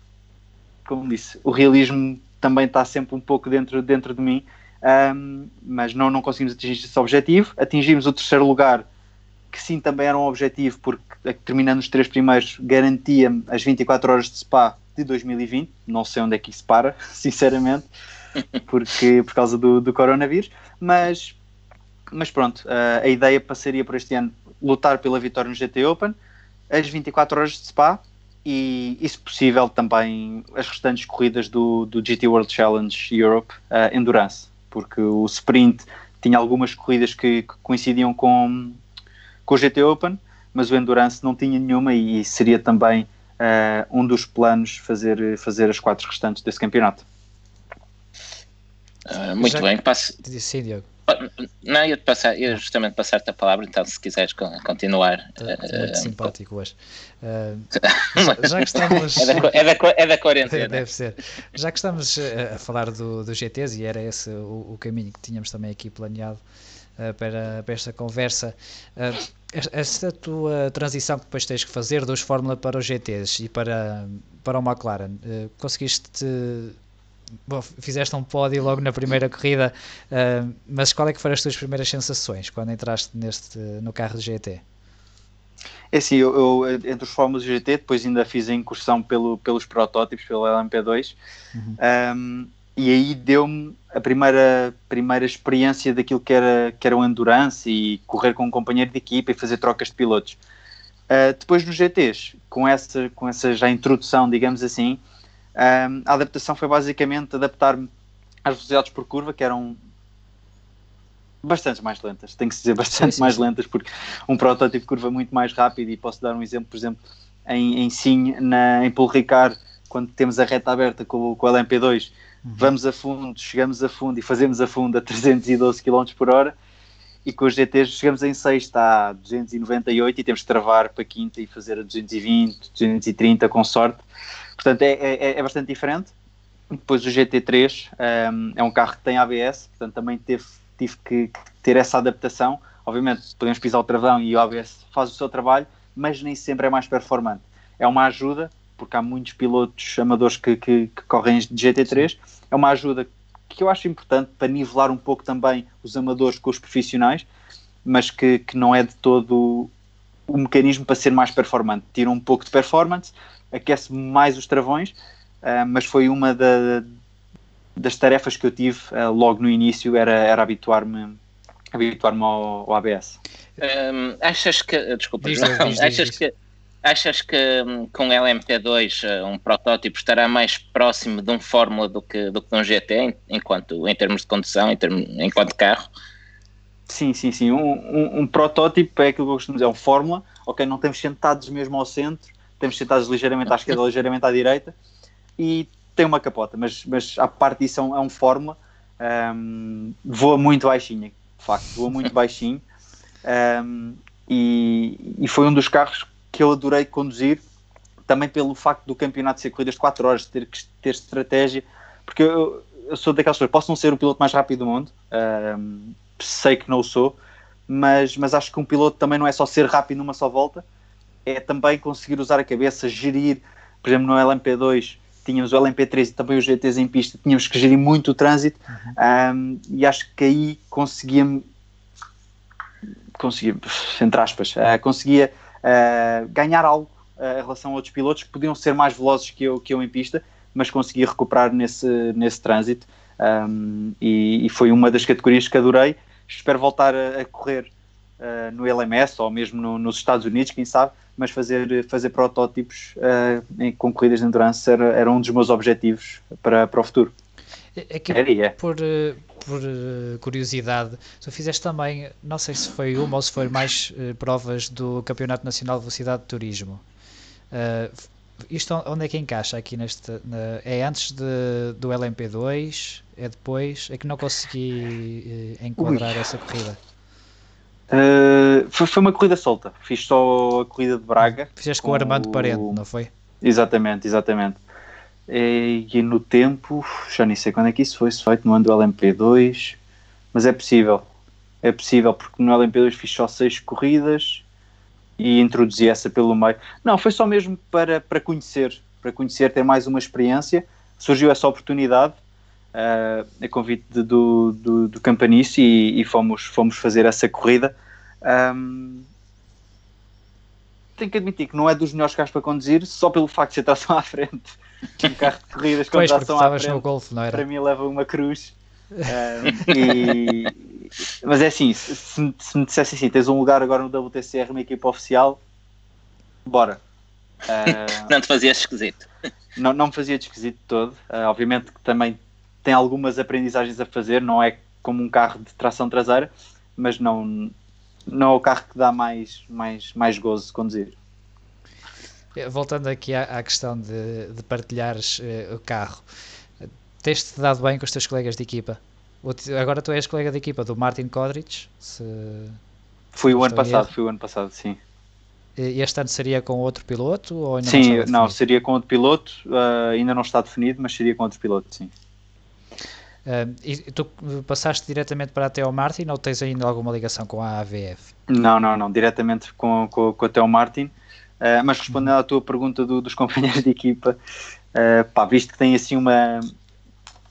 como disse, o realismo também está sempre um pouco dentro, dentro de mim, um, mas não, não conseguimos atingir esse objetivo. Atingimos o terceiro lugar que sim também era um objetivo, porque terminando os três primeiros garantia-me as 24 horas de Spa de 2020. Não sei onde é que isso para, sinceramente, porque, por causa do, do coronavírus. Mas, mas pronto, a ideia passaria por este ano lutar pela vitória no GT Open, as 24 horas de Spa e, e se possível, também as restantes corridas do, do GT World Challenge Europe uh, Endurance, porque o sprint tinha algumas corridas que, que coincidiam com, com o GT Open, mas o Endurance não tinha nenhuma e seria também uh, um dos planos fazer, fazer as quatro restantes desse campeonato. Uh, muito Já bem, passo. Sim, Diogo. Não, ia, passar, ia justamente passar-te a palavra, então se quiseres continuar. Tá muito uh, simpático hoje. Uh, já, já, que estamos. é, da, é, da, é da quarentena. Deve ser. Já que estamos a falar do, do GTs, e era esse o, o caminho que tínhamos também aqui planeado uh, para, para esta conversa, esta tua transição que depois tens que fazer dos Fórmula para os GTs e para, para o McLaren, conseguiste bom, fizeste um pódio logo na primeira corrida, uh, mas qual é que foram as tuas primeiras sensações quando entraste neste, no carro de GT? É assim, eu, eu, entre os Fórmulas GT, depois ainda fiz a incursão pelo, pelos protótipos, pelo LMP2, uhum. um, e aí deu-me a primeira, primeira experiência daquilo que era, que era o endurance e correr com um companheiro de equipa e fazer trocas de pilotos. Uh, depois nos GTs, com essa, com essa já introdução, digamos assim, um, a adaptação foi basicamente adaptar-me às velocidades por curva, que eram bastante mais lentas, tem que se dizer bastante sim, sim, mais lentas, porque um protótipo curva muito mais rápido e posso dar um exemplo, por exemplo, em, em Sim, na, em Paul Ricard, quando temos a reta aberta com, com o LMP2, uhum. vamos a fundo, chegamos a fundo e fazemos a fundo a 312 km por hora, e com os GTs chegamos em sexta a 298 e temos que travar para quinta e fazer a 220, 230 com sorte. Portanto, é, é, é bastante diferente. Depois o GT3 um, é um carro que tem ABS, portanto também teve, tive que ter essa adaptação. Obviamente podemos pisar o travão e o ABS faz o seu trabalho, mas nem sempre é mais performante. É uma ajuda, porque há muitos pilotos amadores que, que, que correm de GT3, é uma ajuda que eu acho importante para nivelar um pouco também os amadores com os profissionais, mas que, que não é de todo o mecanismo para ser mais performante. Tira um pouco de performance, aquece mais os travões, uh, mas foi uma da, das tarefas que eu tive uh, logo no início, era, era habituar-me habituar ao, ao, ABS. Um, achas que, desculpa, diz, diz, achas diz, que achas que um, com LMP2 uh, um protótipo estará mais próximo de um Fórmula do que, do que de um GT, enquanto, em termos de condução, em termos, enquanto carro? Sim, sim, sim. Um, um, um, protótipo é aquilo que eu costumo dizer, é um Fórmula, ok, não temos sentados mesmo ao centro, temos sentados ligeiramente à esquerda, ligeiramente à direita, e tem uma capota, mas, mas à parte disso é um, é um Fórmula, um, voa muito baixinho, de facto, voa muito baixinho, um, e, e foi um dos carros que eu adorei conduzir, também pelo facto do campeonato ser corridas de 4 horas, ter que ter estratégia, porque eu, eu sou daquelas pessoas, posso não ser o piloto mais rápido do mundo, um, sei que não o sou, mas, mas acho que um piloto também não é só ser rápido numa só volta, é também conseguir usar a cabeça, gerir, por exemplo, no LMP2 tínhamos o LMP3 e também os GTs em pista, tínhamos que gerir muito o trânsito uhum. um, e acho que aí conseguia conseguia, entre aspas, uh, conseguia uh, ganhar algo uh, em relação a outros pilotos que podiam ser mais velozes que eu, que eu em pista, mas conseguia recuperar nesse, nesse trânsito um, e, e, foi uma das categorias que adorei. Espero voltar a, a correr no LMS ou mesmo no, nos Estados Unidos, quem sabe, mas fazer, fazer protótipos uh, em, com corridas de endurance era, era um dos meus objetivos para, para o futuro. É que, é. por, eh, por uh, curiosidade, tu fizeste também, não sei se foi uma ou se foi mais uh, provas do Campeonato Nacional de Velocidade de Turismo. isto onde é que encaixa aqui neste? Na, é antes de, do LMP2? É depois? É que não consegui enquadrar Ui. essa corrida. Uh, foi, foi, uma corrida solta. Fiz só a corrida de Braga. Fizeste com, com o Armando Parente, não foi? Exatamente, exatamente. E, e, no tempo, já nem sei quando é que isso foi, se feito no ano do LMP2, mas é possível. É possível, porque no LMP2 fiz só seis corridas e introduzi essa pelo meio. Não, foi só mesmo para, para conhecer, para conhecer, ter mais uma experiência. Surgiu essa oportunidade uh, a convite de, do, do, do Campanice e, e, fomos, fomos fazer essa corrida. Um, tenho que admitir que não é dos melhores carros para conduzir, só pelo facto de ser tração à frente. Um carro de corridas com Pois, porque tração à frente, no Golf, não para mim leva uma cruz. Ah, e- Mas é assim, se, se me- se me dissesse assim, tens um lugar agora no WTCR, uma equipa oficial, bora. Ah, Não te fazias esquisito. não, não me fazia de esquisito todo. Ah, obviamente que também tem algumas aprendizagens a fazer, não é como um carro de tração traseira, mas não, não é o carro que dá mais, mais, mais gozo de conduzir. Eh, Voltando aqui à, à questão de, de partilhares eh, o carro, tens-te dado bem com os teus colegas de equipa? Agora tu és colega de equipa do Martin Kodrich, se Fui o ano passado, fui o ano passado, sim. e este ano seria com outro piloto ou ainda Sim, não, não, seria com outro piloto, ah, ainda não está definido, mas seria com outro piloto, sim. Eh, e tu passaste diretamente para a Theo Martin ou tens ainda alguma ligação com a AVF? Não, não, não, diretamente com, com, com o Theo Martin. Uh, mas respondendo à tua pergunta do- dos companheiros de equipa, uh, pá, visto que tem assim uma,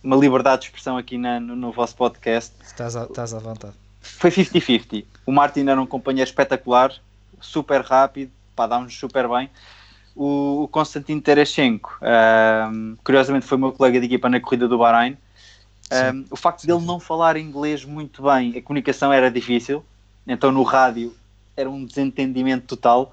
uma liberdade de expressão aqui na- no, no vosso podcast, Estás, à- estás à vontade. foi 50-50. O Martin era um companheiro espetacular, super rápido, pá, dá-nos super bem. O, o Konstantin Tereschenko, um, curiosamente, foi meu colega de equipa na corrida do Bahrein. Um, o facto dele não falar inglês muito bem, a comunicação era difícil, então no rádio era um desentendimento total.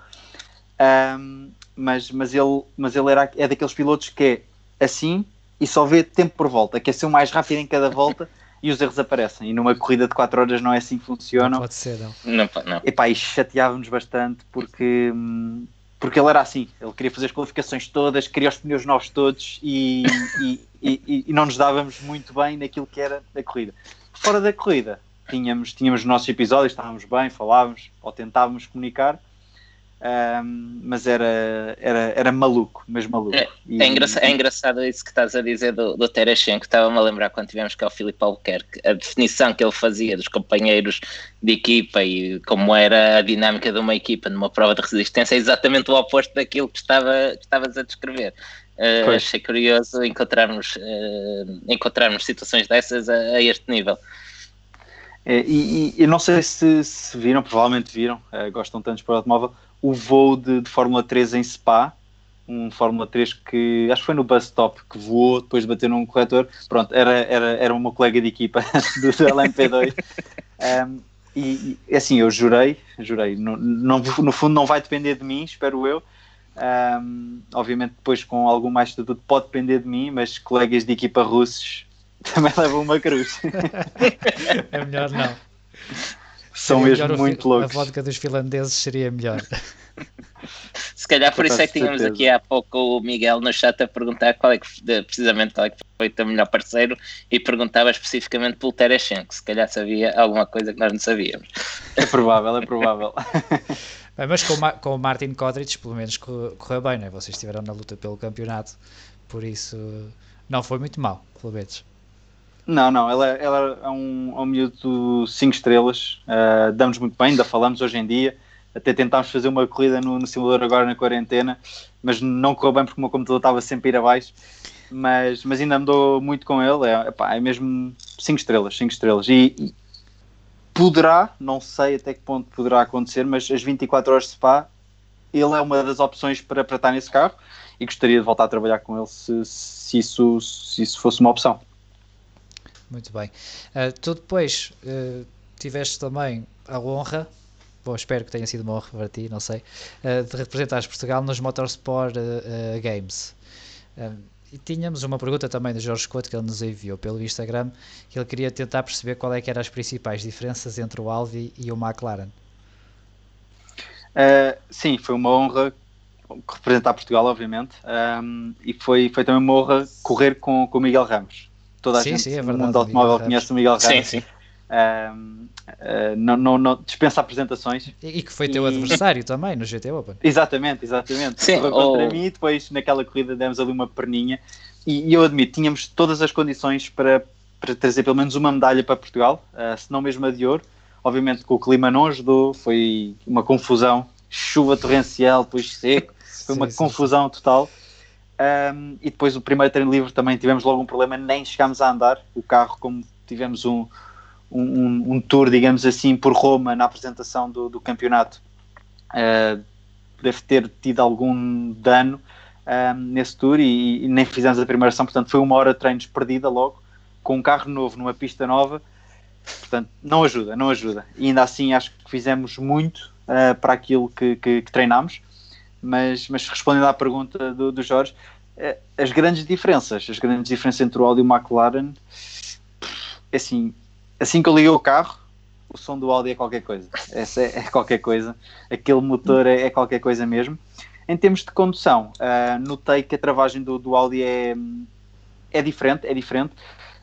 Um, mas, mas ele, mas ele era, é daqueles pilotos que é assim e só vê tempo por volta, quer ser o mais rápido em cada volta e os erros aparecem. E numa corrida de 4 horas não é assim que Não funcionam. pode ser, não. Não, pá, não. Epá, e chateava-nos bastante porque, hum, porque ele era assim. Ele queria fazer as qualificações todas, queria os pneus novos todos e, e, e- e não nos dávamos muito bem naquilo que era a corrida. Fora da corrida, tínhamos, tínhamos os nossos episódios, estávamos bem, falávamos ou tentávamos comunicar, hum, mas era, era, era maluco, mesmo maluco. E- É, engraçado, é engraçado isso que estás a dizer do, do Tereschenko. Estava-me a lembrar quando tivemos cá o Filipe Albuquerque, a definição que ele fazia dos companheiros de equipa e como era a dinâmica de uma equipa numa prova de resistência é exatamente o oposto daquilo que, estava, que estavas a descrever. Uh, achei curioso encontrarmos, uh, encontrarmos situações dessas a, a este nível. É, e, e eu não sei se, se viram, provavelmente viram, eh, gostam tanto de esporte automóvel, o voo de, de Fórmula 3 em Spa, um Fórmula 3 que acho que foi no bus stop que voou depois de bater num corretor. Pronto, era, era, era uma colega de equipa do LMP2. Um, e, e assim, eu jurei, jurei, no, não, no fundo não vai depender de mim, espero eu. Um, obviamente, depois com algum mais estatuto pode depender de mim, mas colegas de equipa russos também levam uma cruz. É melhor não. São Seria mesmo o muito loucos. A vodka dos finlandeses seria melhor. Se calhar por isso é que tínhamos certeza. aqui há pouco o Miguel no chat a perguntar qual é que, precisamente qual é que foi o teu melhor parceiro e perguntava especificamente pelo Tereschenko. Se calhar sabia alguma coisa que nós não sabíamos. É provável, é provável. Bem, mas com, com o Martin Kodrich, pelo menos correu, bem, né? Vocês estiveram na luta pelo campeonato, por isso não foi muito mal, pelo menos. Não, não, ela, ela é um, é um miúdo 5 estrelas, uh, damos muito bem, ainda falamos hoje em dia, até tentámos fazer uma corrida no, no simulador agora na quarentena, mas não correu bem porque o meu computador estava sempre a ir abaixo, mas, mas ainda andou muito com ele, é, epá, é mesmo 5 estrelas, 5 estrelas, e, e poderá, não sei até que ponto poderá acontecer, mas as 24 horas de Spa, ele é uma das opções para, para estar nesse carro, e gostaria de voltar a trabalhar com ele se, se, isso, se isso fosse uma opção. Muito bem. Uh, tu depois uh, tiveste também a honra, bom, espero que tenha sido uma honra para ti, não sei, uh, de representares Portugal nos Motorsport Games. e tínhamos uma pergunta também do Jorge Couto que ele nos enviou pelo Instagram, que ele queria tentar perceber qual é que eram as principais diferenças entre o Alvi e o McLaren. Sim, foi uma honra representar Portugal, obviamente, um, e foi, foi também uma honra correr com o Miguel Ramos. Toda a sim, gente sim, é no verdade, mundo automóvel Miguel conhece o Miguel Ramos. Sim, sim. Um, uh, não, não, não, dispensa apresentações. E, que foi teu E- adversário também no GT Open. Exatamente, exatamente. Sim, Correu contra ou- mim e depois naquela corrida demos ali uma perninha. E, e eu admito, tínhamos todas as condições para, para trazer pelo menos uma medalha para Portugal, uh, se não mesmo a de ouro. Obviamente que o clima não ajudou, foi uma confusão, chuva torrencial, depois seco, foi Sim, uma sim, confusão total. Um, e depois o primeiro treino livre também tivemos logo um problema, nem chegámos a andar. O carro, como tivemos um, um, um- tour, digamos assim, por Roma na apresentação do, do campeonato, uh, deve ter tido algum dano nesse tour e, e, nem fizemos a primeira sessão, portanto foi uma hora de treinos perdida logo, com um carro novo numa pista nova, portanto não ajuda, não ajuda. E ainda assim acho que fizemos muito uh, para aquilo que, que, que treinámos, mas, mas respondendo à pergunta do, do Jorge, uh, as grandes diferenças, as grandes diferenças entre o Audi e o McLaren, assim, assim que eu liguei o carro, o som do Audi é qualquer coisa. Essa é, é qualquer coisa. Aquele motor é, é, qualquer coisa mesmo. Em termos de condução, uh, notei que a travagem do, do Audi é, é diferente, é diferente.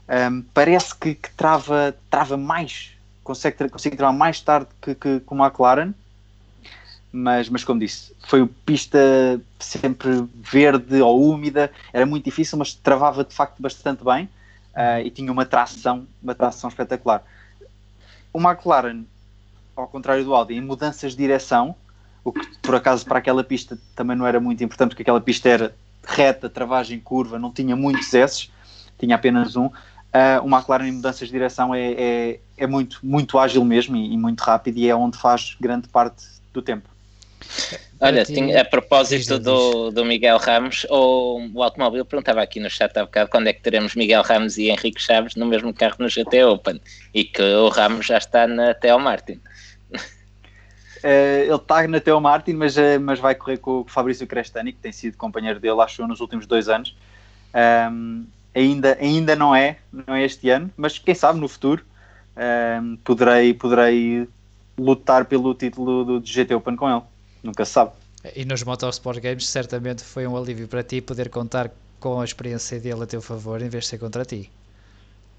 Um, parece que, que, trava, trava mais, consegue, consegue travar mais tarde que, que, que o McLaren, mas, mas como disse, foi pista sempre verde ou úmida, era muito difícil, mas travava de facto bastante bem uh, e tinha uma tração, uma tração espetacular. O McLaren, ao contrário do Audi, em mudanças de direção, o que por acaso para aquela pista também não era muito importante, porque aquela pista era reta, travagem, curva, não tinha muitos S, tinha apenas um. Uh, o McLaren em mudanças de direção é, é, é muito, muito ágil mesmo e, e, muito rápido e é onde faz grande parte do tempo. Olha, tinha, a propósito do, do Miguel Ramos, o, o automóvel perguntava aqui no chat há bocado quando é que teremos Miguel Ramos e Henrique Chaves no mesmo carro no GT Open e que o Ramos já está na Theo Martin. Uh, ele está na Theo Martin, mas, uh, mas vai correr com o Fabrício Crestani, que tem sido companheiro dele, acho eu, nos últimos dois anos. Um, ainda, ainda não é, não é este ano, mas quem sabe no futuro um, poderei, poderei lutar pelo título do, do GT Open com ele. Nunca se sabe. E nos Motorsport Games certamente foi um alívio para ti poder contar com a experiência dele a teu favor em vez de ser contra ti.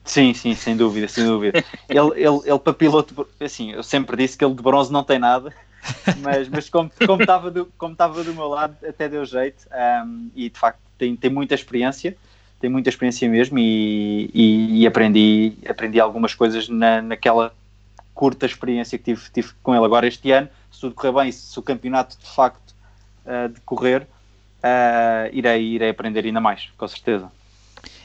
Sim, sim, sem dúvida, sem dúvida. ele, ele, ele para piloto, assim, eu sempre disse que ele de bronze não tem nada, mas, mas como, como, estava do, como estava do meu lado, até deu jeito um, e de facto tem, tem muita experiência, tem muita experiência mesmo e, e, e aprendi, aprendi algumas coisas na, naquela curta experiência que tive, tive com ele. Agora, este ano, se tudo correr bem, se o campeonato de facto uh, decorrer, uh, irei, irei aprender ainda mais, com certeza.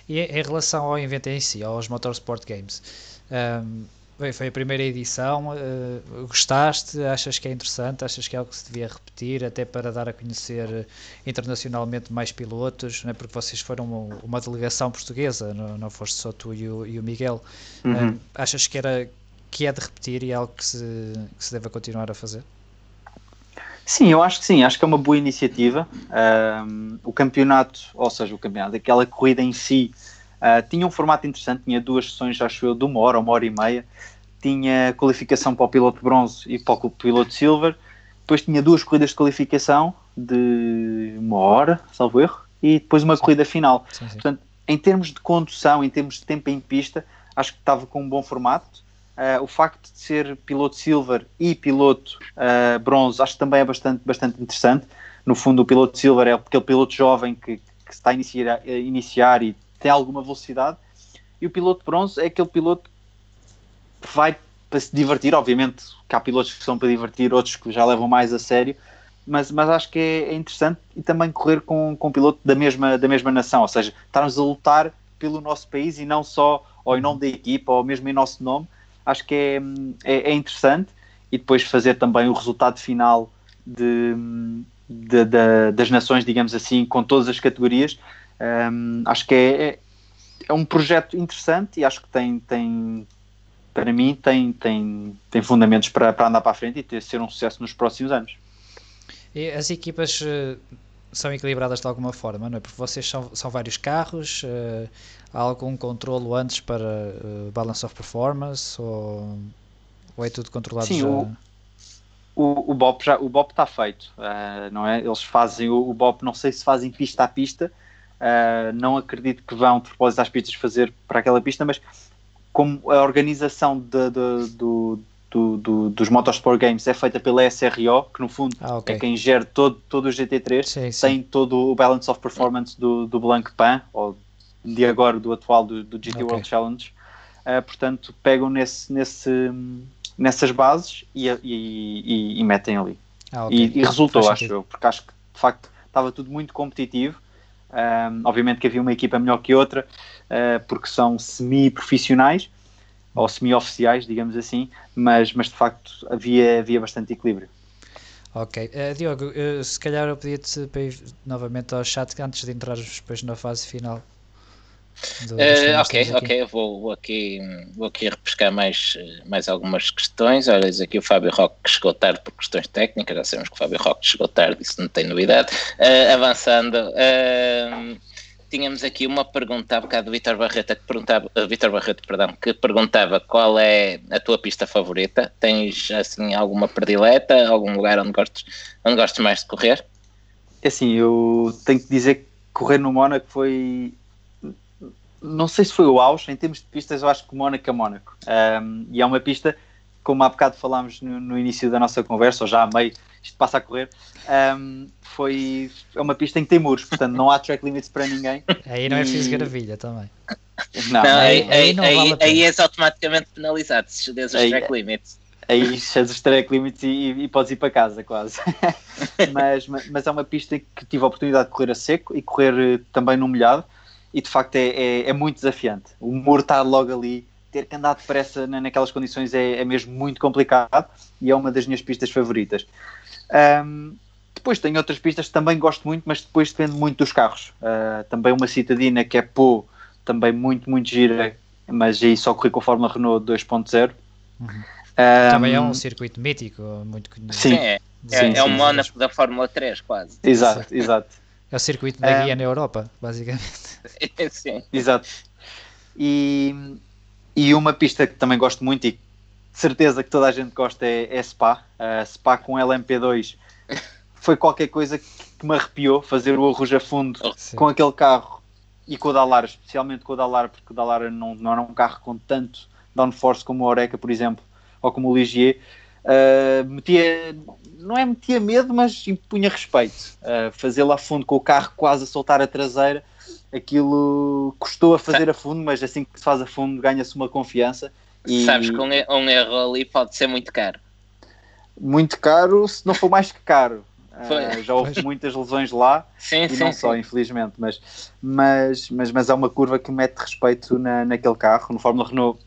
E em relação ao evento em si, aos Motorsport Games, um, foi a primeira edição, uh, gostaste? Achas que é interessante? Achas que é algo que se devia repetir até para dar a conhecer internacionalmente mais pilotos? Né? Porque vocês foram uma, uma delegação portuguesa, não, não foste só tu e o, e o Miguel. Uhum. Um, achas que, era, que é de repetir e é algo que se, que se deve continuar a fazer? Sim, eu acho que sim, acho que é uma boa iniciativa. Um, o campeonato, ou seja, o campeonato, aquela corrida em si, uh, tinha um formato interessante, tinha duas sessões, acho eu, de uma hora, uma hora e meia. Tinha qualificação para o piloto bronze e para o piloto silver. Depois tinha duas corridas de qualificação de uma hora, salvo erro, e depois uma sim. corrida final. Sim, sim. Portanto, em termos de condução, em termos de tempo em pista, acho que estava com um bom formato. Uh, o facto de ser piloto silver e piloto uh, bronze acho que também é bastante, bastante interessante. No fundo, o piloto silver é aquele piloto jovem que, que está a iniciar, a iniciar, e tem alguma velocidade, e o piloto bronze é aquele piloto que vai para se divertir. Obviamente que há pilotos que são para divertir, outros que já levam mais a sério, mas, mas acho que é, é interessante e também correr com, com um piloto da mesma, da mesma nação, ou seja, estarmos a lutar pelo nosso país e não só ou em nome da equipa ou mesmo em nosso nome acho que é, é, é, interessante e depois fazer também o resultado final de, de, de, das nações, digamos assim, com todas as categorias. Um, acho que é, é, é, um projeto interessante e acho que tem, tem para mim, tem, tem, tem fundamentos para, para andar para a frente e ter, ser um sucesso nos próximos anos. As equipas eh, são equilibradas de alguma forma, não é? Porque vocês são, são vários carros, uh, há algum controlo antes para uh, balance of performance ou, ou, é tudo controlado Sim, já? O, o, o BOP já o BOP está feito, uh, não é? Eles fazem o, o BOP, não sei se fazem pista a pista, não acredito que vão de propósito às pistas fazer para aquela pista, mas como a organização de, de, do, do, do, dos Motorsport Games é feita pela SRO, que no fundo ah, okay. é quem gera todo, todo o GT3, sim, sim. tem todo o balance of performance do, do Pan ou de agora do atual do, do GT okay. World Challenge. Uh, portanto, pegam nesse, nesse, nessas bases e, e, e, e metem ali. Ah, okay. e, resultou, acho eu, porque acho que de facto estava tudo muito competitivo. Um, obviamente que havia uma equipa melhor que outra, uh, porque são semi-profissionais, ou semi-oficiais, digamos assim, mas, mas de facto havia, havia bastante equilíbrio. Ok. Uh, Diogo, uh, se calhar eu pedia-te para ir novamente ao chat antes de entrarmos depois na fase final. Do, uh, ok, ok, vou, vou, aqui, vou aqui repescar mais, mais algumas questões. Olha, diz aqui o Fábio Roque que chegou tarde por questões técnicas, já sabemos que o Fábio Roque chegou tarde, isso não tem novidade. avançando, tínhamos aqui uma pergunta há bocado do Vitor Barreto, que perguntava, uh, Vitor Barreto, perdão, que perguntava qual é a tua pista favorita. Tens assim alguma predileta, algum lugar onde gostes, onde gostes mais de correr? É assim, eu tenho que dizer que correr no Mónaco foi não sei se foi o auge, em termos de pistas, eu acho que Mónaco é Mónaco. Um, e é uma pista, como há bocado falámos no, no, início da nossa conversa, ou já a meio, isto passa a correr, um, foi é uma pista em que tem muros, portanto não há track limits para ninguém. Aí não é preciso gravilha também. Não, não aí, aí, não aí, vale aí és automaticamente penalizado se excedes os track limits. Aí excedes os track limits e, e, e, podes ir para casa quase. mas, mas, mas, é uma pista que tive a oportunidade de correr a seco e correr eh, também no molhado e de facto é, é, é muito desafiante. O muro está logo ali, ter que andar depressa naquelas condições é, é mesmo muito complicado e é uma das minhas pistas favoritas. Um, depois tem outras pistas que também gosto muito, mas depois depende muito dos carros. Uh, também uma citadina que é Pô, também muito, muito gira, mas aí só corri com a Fórmula Renault 2.0. Uhum. Um, também é um circuito mítico, muito conhecido. Sim, é, é, sim, é um Mónaco da Fórmula 3, quase. Exato, exato. É o circuito da guia na Europa, basicamente. sim. Exato. E, e uma pista que também gosto muito e de certeza que toda a gente gosta é, é Spa. Uh, Spa com LMP2 foi qualquer coisa que me arrepiou fazer o arrojo a fundo oh, com aquele carro e com o Dallara, especialmente com o Dallara, porque o Dallara não, não era um carro com tanto downforce como o Oreca, por exemplo, ou como o Ligier. Uh, metia, não é metia medo, mas impunha respeito. Uh, Fazê-lo a fundo com o carro quase a soltar a traseira, aquilo custou a fazer a fundo, mas assim que se faz a fundo ganha-se uma confiança. E... Sabes que um, um erro ali pode ser muito caro. Muito caro, se não for mais que caro. Uh, já houve muitas lesões lá sim, e sim, não só, infelizmente, mas, mas, mas, mas é uma curva que mete respeito na, naquele carro. No Fórmula Renault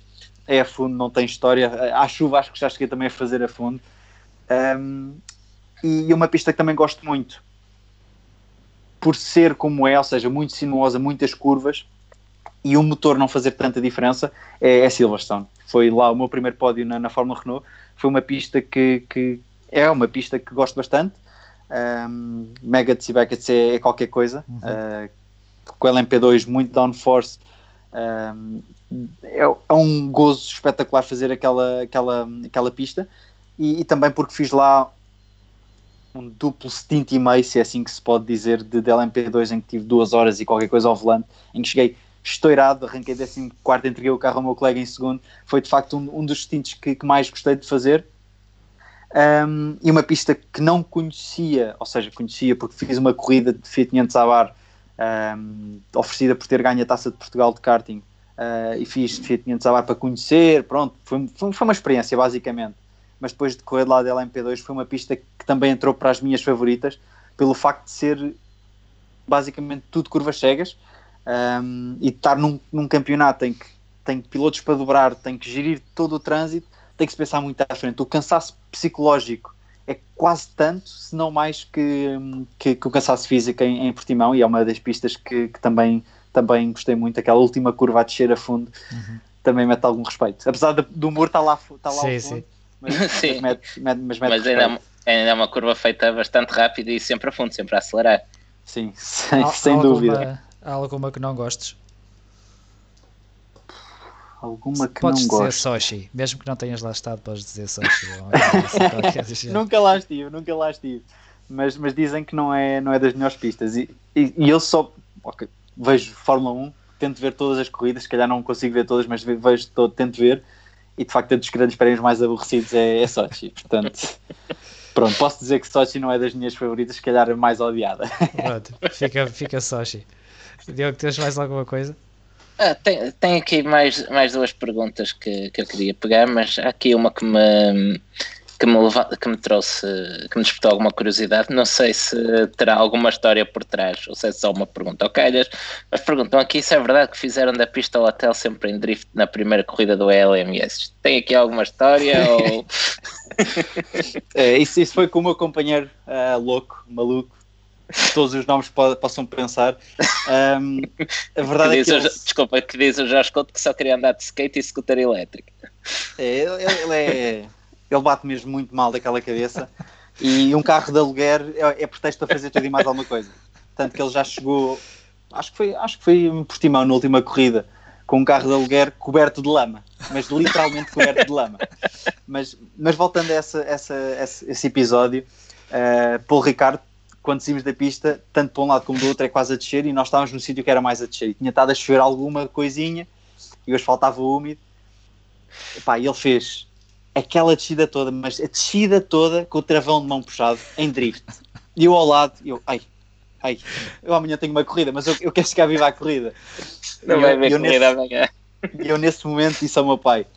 é a fundo, não tem história. À chuva acho que já cheguei também a fazer a fundo. Um, e uma pista que também gosto muito, por ser como é, ou seja, muito sinuosa, muitas curvas, e o motor não fazer tanta diferença, é, é Silverstone. Foi lá o meu primeiro pódio na, na Fórmula Renault. Foi uma pista que, que é uma pista que gosto bastante um, Megats e Beckett é, é, qualquer coisa. Uhum. Uh, com o LMP2 muito downforce. Um, é, é, um gozo espetacular fazer aquela, aquela, aquela pista. E, e, também porque fiz lá um duplo stint e meio, se é assim que se pode dizer, de, de LMP2 em que tive duas horas e qualquer coisa ao volante, em que cheguei estourado, arranquei décimo quarto, entreguei o carro ao meu colega em segundo. Foi de facto um, um dos stints que, que mais gostei de fazer. Um, e uma pista que não conhecia, ou seja, conhecia porque fiz uma corrida de Fiat 500 a bar um, oferecida por ter ganho a Taça de Portugal de karting uh, e fiz Fiat 500 a bar para conhecer, pronto, foi, foi, uma experiência basicamente, mas depois de correr lá da LMP2 foi uma pista que também entrou para as minhas favoritas pelo facto de ser basicamente tudo curvas cegas um, e estar num, num campeonato em que tem pilotos para dobrar, tem que gerir todo o trânsito tem que se pensar muito à frente. O cansaço psicológico é quase tanto, se não mais que, que, que o cansaço físico em, em, Portimão, e é uma das pistas que, que, também, também gostei muito. Aquela última curva a descer a fundo uhum. também mete algum respeito. Apesar de, do muro estar lá, está lá sim, ao fundo, sim. Mas, sim. mas, mete, mete, mas, mete mas ainda, é, ainda é uma curva feita bastante rápida e sempre a fundo, sempre a acelerar. Sim, sem, há, sem há dúvida. Alguma, há alguma que não gostes? Alguma que podes não dizer gosto. Sochi, mesmo que não tenhas lá estado, podes dizer Sochi. assim, nunca lá estive, nunca lá estive. Mas, mas dizem que não é, não é das melhores pistas. E, e, e eu só okay, vejo Fórmula 1, tento ver todas as corridas, se calhar não consigo ver todas, mas vejo todo, tento ver. E de facto, é dos grandes prémios mais aborrecidos é, é Sochi. Portanto, pronto, posso dizer que Sochi não é das minhas favoritas, se calhar é mais odiada. Pronto, fica, fica Sochi. Diogo, tens mais alguma coisa? Ah, tem, tem aqui mais, mais duas perguntas que, que eu queria pegar, mas há aqui uma que me, que me, leva, que me trouxe, que me despertou alguma curiosidade. Não sei se terá alguma história por trás, ou se é só uma pergunta ao calhas, mas perguntam aqui se é verdade que fizeram da pista ao hotel sempre em drift na primeira corrida do ELMS. Tem aqui alguma história? ou... é, isso, isso foi com o meu companheiro uh, louco, maluco, todos os nomes possam pensar. Um, a verdade que é que. Ele... Desculpa, que diz o Jorge Couto que só queria andar de skate e scooter elétrico. É, ele, ele, é. Ele bate mesmo muito mal daquela cabeça. E um carro de aluguer é, é pretexto para fazer tudo e mais alguma coisa. Tanto que ele já chegou. Acho que foi, acho que foi em Portimão na última corrida com um carro de aluguer coberto de lama, mas literalmente coberto de lama. Mas, mas voltando a essa, essa, esse, esse episódio, uh, Paul Ricardo quando saímos da pista, tanto para um lado como do outro, é quase a descer, e nós estávamos no sítio que era mais a descer. E tinha estado a chover alguma coisinha, e hoje faltava úmido. Epá, e ele fez aquela descida toda, mas a descida toda com o travão de mão puxado, em drift. E eu ao lado, eu, ai, ai, eu amanhã tenho uma corrida, mas eu, eu quero chegar viva à corrida. Não e vai eu, ver eu corrida nesse, amanhã. E eu nesse momento disse ao meu pai,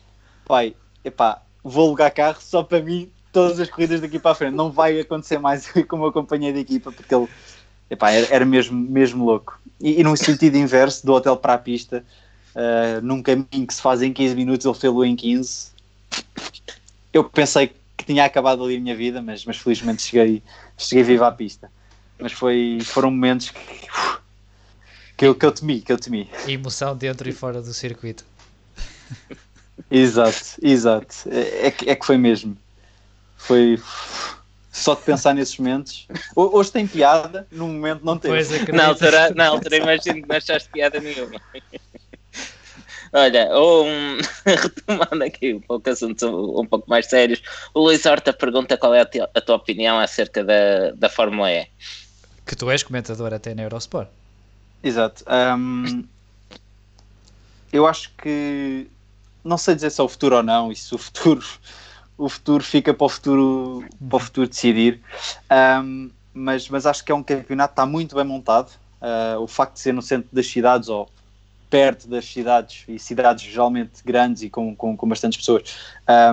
pai, epá, vou alugar carro só para mim todas as corridas daqui para a frente. Não vai acontecer mais com o meu companheiro de equipa, porque ele epá, era, era mesmo, mesmo louco. E, e num sentido inverso, do hotel para a pista, uh, num caminho que se faz em 15 minutos, ele fez-o em 15. Eu pensei que tinha acabado ali a minha vida, mas, mas felizmente cheguei, cheguei vivo à pista. Mas foi, foram momentos que, que, eu, que eu temi, que eu temi. Emoção dentro e fora do circuito. exato, exato. É, é, que, é que foi mesmo foi só de pensar nesses momentos. Hoje tem piada, no momento não tem. Na altura, na altura imagino que não achaste piada nenhuma. Olha, um, retomando aqui um pouco assuntos um, um, pouco mais sérios, o Luís Horta pergunta qual é a, te, a, tua opinião acerca da, da Fórmula E. Que tu és comentador até na Eurosport. Exato. Um, eu acho que não sei dizer se é o futuro ou não, e se o futuro o futuro fica para o futuro, para o futuro decidir. Um, mas, mas acho que é um campeonato que está muito bem montado. Uh, o facto de ser no centro das cidades ou perto das cidades e cidades geralmente grandes e com, com, com bastantes pessoas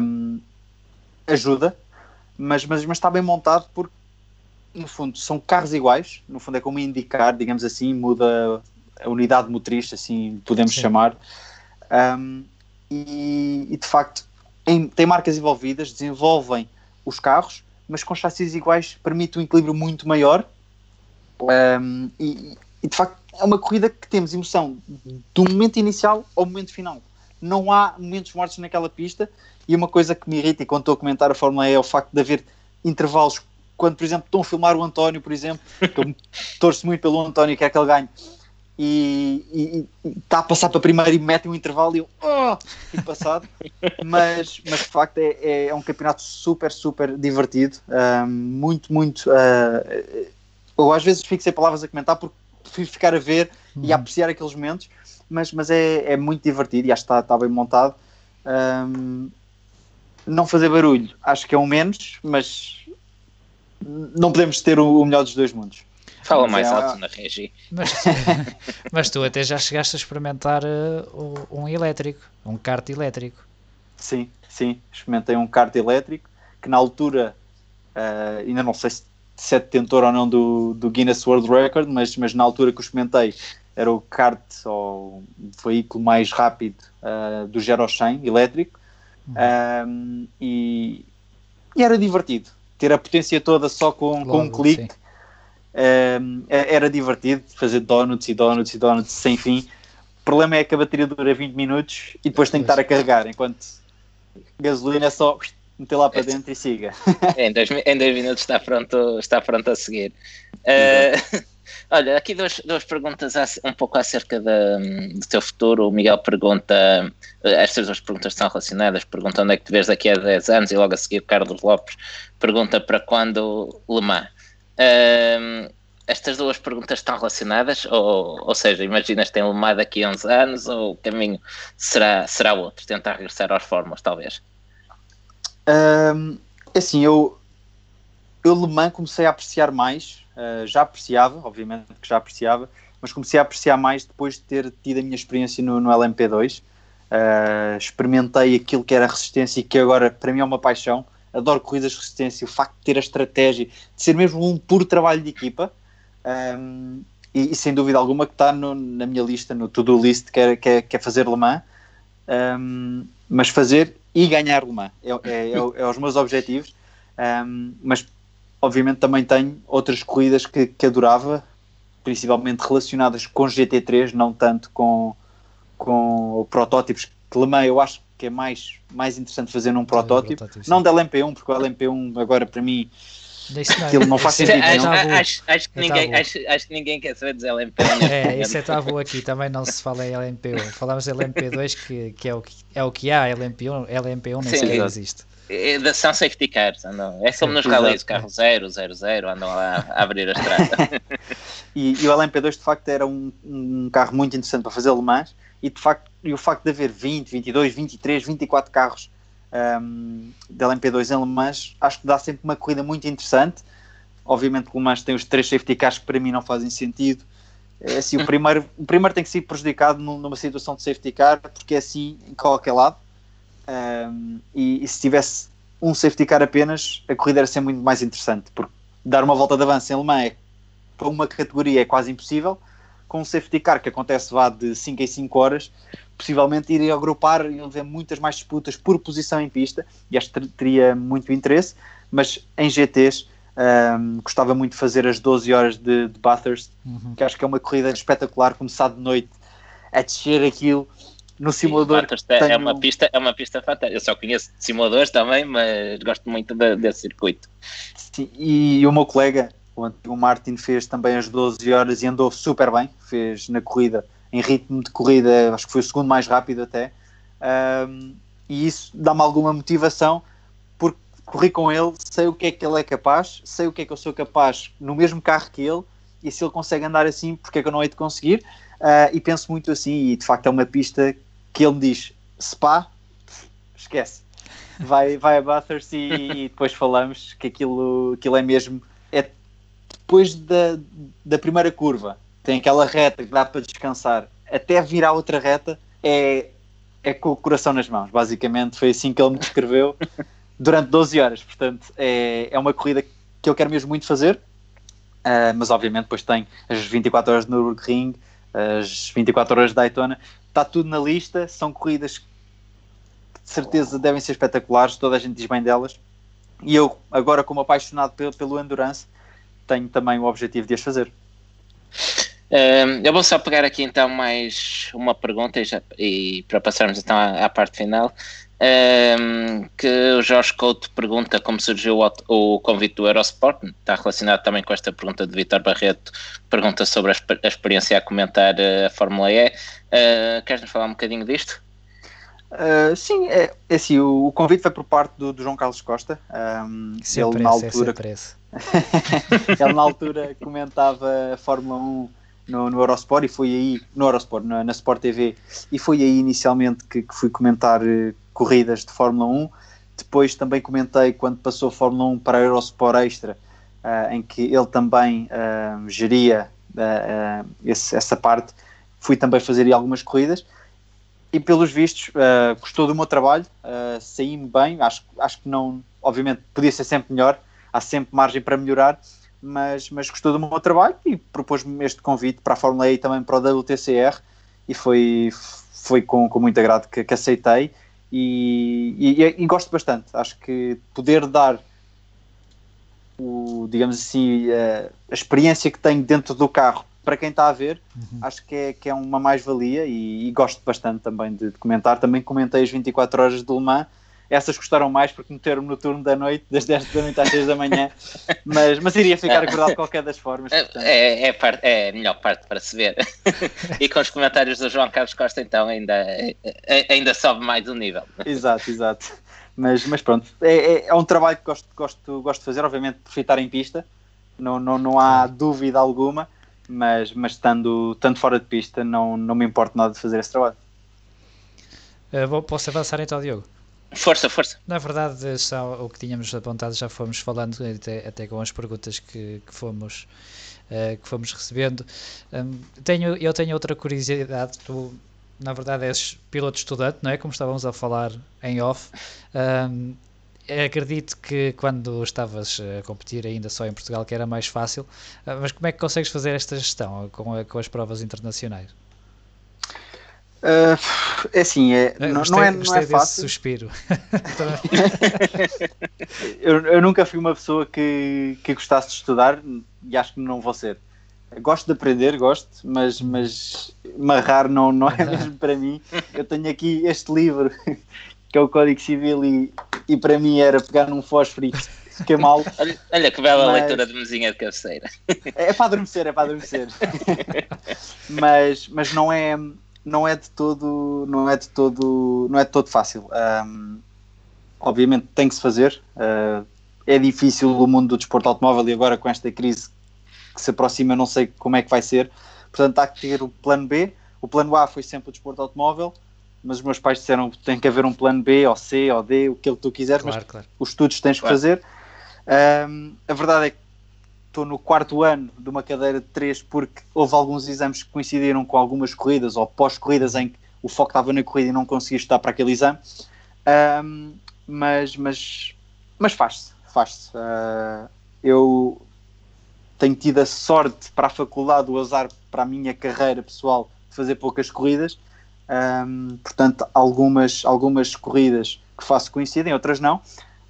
um, ajuda, mas, mas, mas está bem montado porque no fundo são carros iguais, no fundo é como indicar, digamos assim, muda a unidade motriz, assim podemos Sim. chamar. Um, e, e, de facto em, tem marcas envolvidas, desenvolvem os carros, mas com chassis iguais permite um equilíbrio muito maior. Um, e, e, de facto é uma corrida que temos emoção do momento inicial ao momento final. Não há momentos mortos naquela pista. E uma coisa que me irrita, e quando estou a comentar a Fórmula E, é o facto de haver intervalos. Quando, por exemplo, estão a filmar o António, por exemplo, que eu torço muito pelo António, quer que ele ganhe, e está a passar para primeiro e mete um intervalo e eu oh, fico passado. mas, mas de facto é, é, é, um campeonato super, super divertido. Um, muito, muito. Uh, eu às vezes fico sem palavras a comentar porque prefiro ficar a ver uhum. e a apreciar aqueles momentos, mas, mas é, é muito divertido e acho que está, está bem montado. Um, não fazer barulho, acho que é um menos, mas não podemos ter o, o melhor dos dois mundos. Fala mais é, alto na regi. Mas, mas, tu até já chegaste a experimentar uh, um elétrico, um kart elétrico. Sim, sim, experimentei um kart elétrico que na altura uh, ainda não sei se, se é detentor ou não do, do Guinness World Record, mas, mas na altura que o experimentei era o kart ou o veículo mais rápido uh, do Gero 100 elétrico uhum. um, e, e, era divertido ter a potência toda só com, Logo, com um clique. Sim era divertido fazer donuts e donuts e donuts sem fim. O problema é que a bateria dura 20 minutos e depois tem que estar a carregar, enquanto gasolina é só meter lá para dentro e siga. em, dois, em dois minutos está pronto, está pronto a seguir. Uh, olha, aqui duas, duas perguntas um pouco acerca da, do teu futuro. O Miguel pergunta, estas duas perguntas estão relacionadas, pergunta onde é que te vês daqui a 10 anos e logo a seguir o Carlos Lopes pergunta para quando Le Mans. Um, estas duas perguntas estão relacionadas? Ou, ou seja, imaginas tem Lemar daqui a 11 anos ou o caminho será, será outro? Tentar regressar aos fórmulas, talvez? Um, assim, eu, eu Le comecei a apreciar mais, uh, já apreciava, obviamente que já apreciava, mas comecei a apreciar mais depois de ter tido a minha experiência no, no LMP2. Uh, experimentei aquilo que era resistência e que agora para mim é uma paixão, adoro corridas de resistência, o facto de ter a estratégia, de ser mesmo um puro trabalho de equipa. Um, e, e, sem dúvida alguma que está no, na minha lista, no to-do list, que é, que, é, que é fazer Le Mans, um, mas fazer e ganhar Le Mans, é, é, é, é os meus objetivos, um, mas obviamente também tenho outras corridas que, que adorava, principalmente relacionadas com GT3, não tanto com, com protótipos, que Le Mans eu acho que é mais, mais interessante fazer num protótipo, não da LMP1, porque o LMP1 agora para mim não, aquilo não faz sentido. Acho, acho, acho, que é ninguém, acho, acho que ninguém quer saber dos LMP1. É, isso é tabu aqui, também não se fala em LMP1. Falamos de LMP2 que, que é, o que é o que há, LMP1, LMP1 nem sequer existe. É, são safety cars, andam. é como nos rallies, carro 0, 0, 0, andam lá a abrir a estrada. e, e, o LMP2 de facto era um, um carro muito interessante para fazer Le Mans e de facto e o facto de haver 20, 22, 23, 24 carros um, da LMP2 em Le Mans, acho que dá sempre uma corrida muito interessante. Obviamente que o Le Mans tem os três safety cars que para mim não fazem sentido. É assim, o primeiro, o primeiro tem que ser prejudicado numa situação de safety car, porque é assim em qualquer lado. Um, e, e, se tivesse um safety car apenas, a corrida era ser muito mais interessante, porque dar uma volta de avanço em Le Mans é, para uma categoria é quase impossível. Com um safety car que acontece vá de 5 em 5 horas, possivelmente iria agrupar e haver muitas mais disputas por posição em pista e acho que teria muito interesse, mas em GTs um, gostava muito de fazer as 12 horas de, de Bathurst, uhum. que acho que é uma corrida espetacular, começar de noite a descer aquilo no simulador. Sim, é tenho... é uma pista, é uma pista fantástica. Eu só conheço simuladores também, mas gosto muito de, desse circuito. Sim, e o meu colega, o Martin, fez também as 12 horas e andou super bem, fez na corrida em ritmo de corrida, acho que foi o segundo mais rápido até. Um, e isso dá-me alguma motivação, porque corri com ele, sei o que é que ele é capaz, sei o que é que eu sou capaz no mesmo carro que ele, e se ele consegue andar assim, porque é que eu não hei de conseguir? Uh, e penso muito assim, e de facto é uma pista que ele me diz: Spa, esquece, vai, vai a Bathurst e, e, depois falamos que aquilo, aquilo é mesmo. Depois da, da primeira curva, tem aquela reta que dá para descansar, até virar outra reta, é, é com o coração nas mãos. Basicamente, foi assim que ele me descreveu durante 12 horas. Portanto, é, é uma corrida que eu quero mesmo muito fazer, uh, mas obviamente depois tem as 24 horas de Nürburgring, as 24 horas de Daytona, está tudo na lista, são corridas que de certeza devem ser espetaculares, toda a gente diz bem delas. E eu, agora como apaixonado pelo, pelo Endurance, tenho também o objetivo de as fazer eu vou só pegar aqui então mais uma pergunta e, já, e para passarmos então à, à parte final. Que o Jorge Couto pergunta como surgiu o, o, convite do Eurosport, está relacionado também com esta pergunta de Vitor Barreto, pergunta sobre a, a, experiência a comentar a Fórmula E. Uh, Queres-nos falar um bocadinho disto? Uh, sim, é, é assim, o, o, convite foi por parte do, do João Carlos Costa. Um, ele, na altura, ele na altura comentava a Fórmula 1 no, no Eurosport e foi aí, no Eurosport, na, na Sport TV, e foi aí inicialmente que, que fui comentar uh, corridas de Fórmula 1. Depois também comentei quando passou a Fórmula 1 para a Eurosport Extra, uh, em que ele também uh, geria esse, essa parte. Fui também fazer aí algumas corridas e pelos vistos gostou do meu trabalho, uh, saí-me bem, acho, acho que não, obviamente podia ser sempre melhor, há sempre margem para melhorar, mas, mas gostou do meu trabalho e propôs-me este convite para a Fórmula E e também para o WTCR e foi, foi com, com muito agrado que, que aceitei. E, e, e, gosto bastante. Acho que poder dar o, digamos assim, a, a, experiência que tenho dentro do carro para quem está a ver, uhum. acho que é, que é uma mais-valia e, e, gosto bastante também de, de, comentar. Também comentei as 24 horas de Le Mans essas gostaram mais porque meteram no turno da noite, das 10 da noite às 6 da manhã, mas, mas iria ficar acordado de qualquer das formas. É, é, é, é, a melhor parte para se ver. e com os comentários do João Carlos Costa, então, ainda, é, é, ainda sobe mais o nível. Exato, exato. Mas, mas pronto, é, é, um trabalho que gosto, gosto, gosto de fazer, obviamente, por ficar em pista, não, não, não há dúvida alguma, mas, mas estando, estando fora de pista, não, não me importa nada de fazer esse trabalho. Uh, posso avançar então, Diogo? Força, força. Na verdade, só o que tínhamos apontado já fomos falando, até, até com as perguntas que, que fomos, uh, que fomos recebendo. Um, tenho, eu tenho outra curiosidade. Tu, na verdade, és piloto estudante, não é? Como estávamos a falar em off. Um, acredito que quando estavas a competir ainda só em Portugal que era mais fácil, mas como é que consegues fazer esta gestão com, com as provas internacionais? Uh, é assim, é, não, gostei, não é, não é fácil. suspiro. eu, eu, nunca fui uma pessoa que, que gostasse de estudar e acho que não vou ser. Gosto de aprender, gosto, mas, mas marrar não, não é mesmo para mim. Eu tenho aqui este livro que é o Código Civil e, e para mim era pegar num fósforo e queimá-lo. Olha, olha que bela mas... leitura de mesinha de cabeceira. É, é para adormecer, é para adormecer. mas, mas não é não é de todo não é de todo não é de todo fácil um, obviamente tem que se fazer uh, é difícil o mundo do desporto automóvel e agora com esta crise que se aproxima não sei como é que vai ser portanto há que ter o plano B o plano A foi sempre o desporto automóvel mas os meus pais disseram que tem que haver um plano B ou C ou D o que tu quiseres claro, mas claro. os estudos tens claro. que fazer um, a verdade é que estou no quarto ano de uma cadeira de três porque houve alguns exames que coincidiram com algumas corridas ou pós-corridas em que o foco estava na corrida e não conseguia estudar para aquele exame. Um, mas, mas, mas faz-se, faz-se. Uh, eu tenho tido a sorte para a faculdade, o azar para a minha carreira pessoal de fazer poucas corridas. Um, portanto, algumas, algumas corridas que faço coincidem, outras não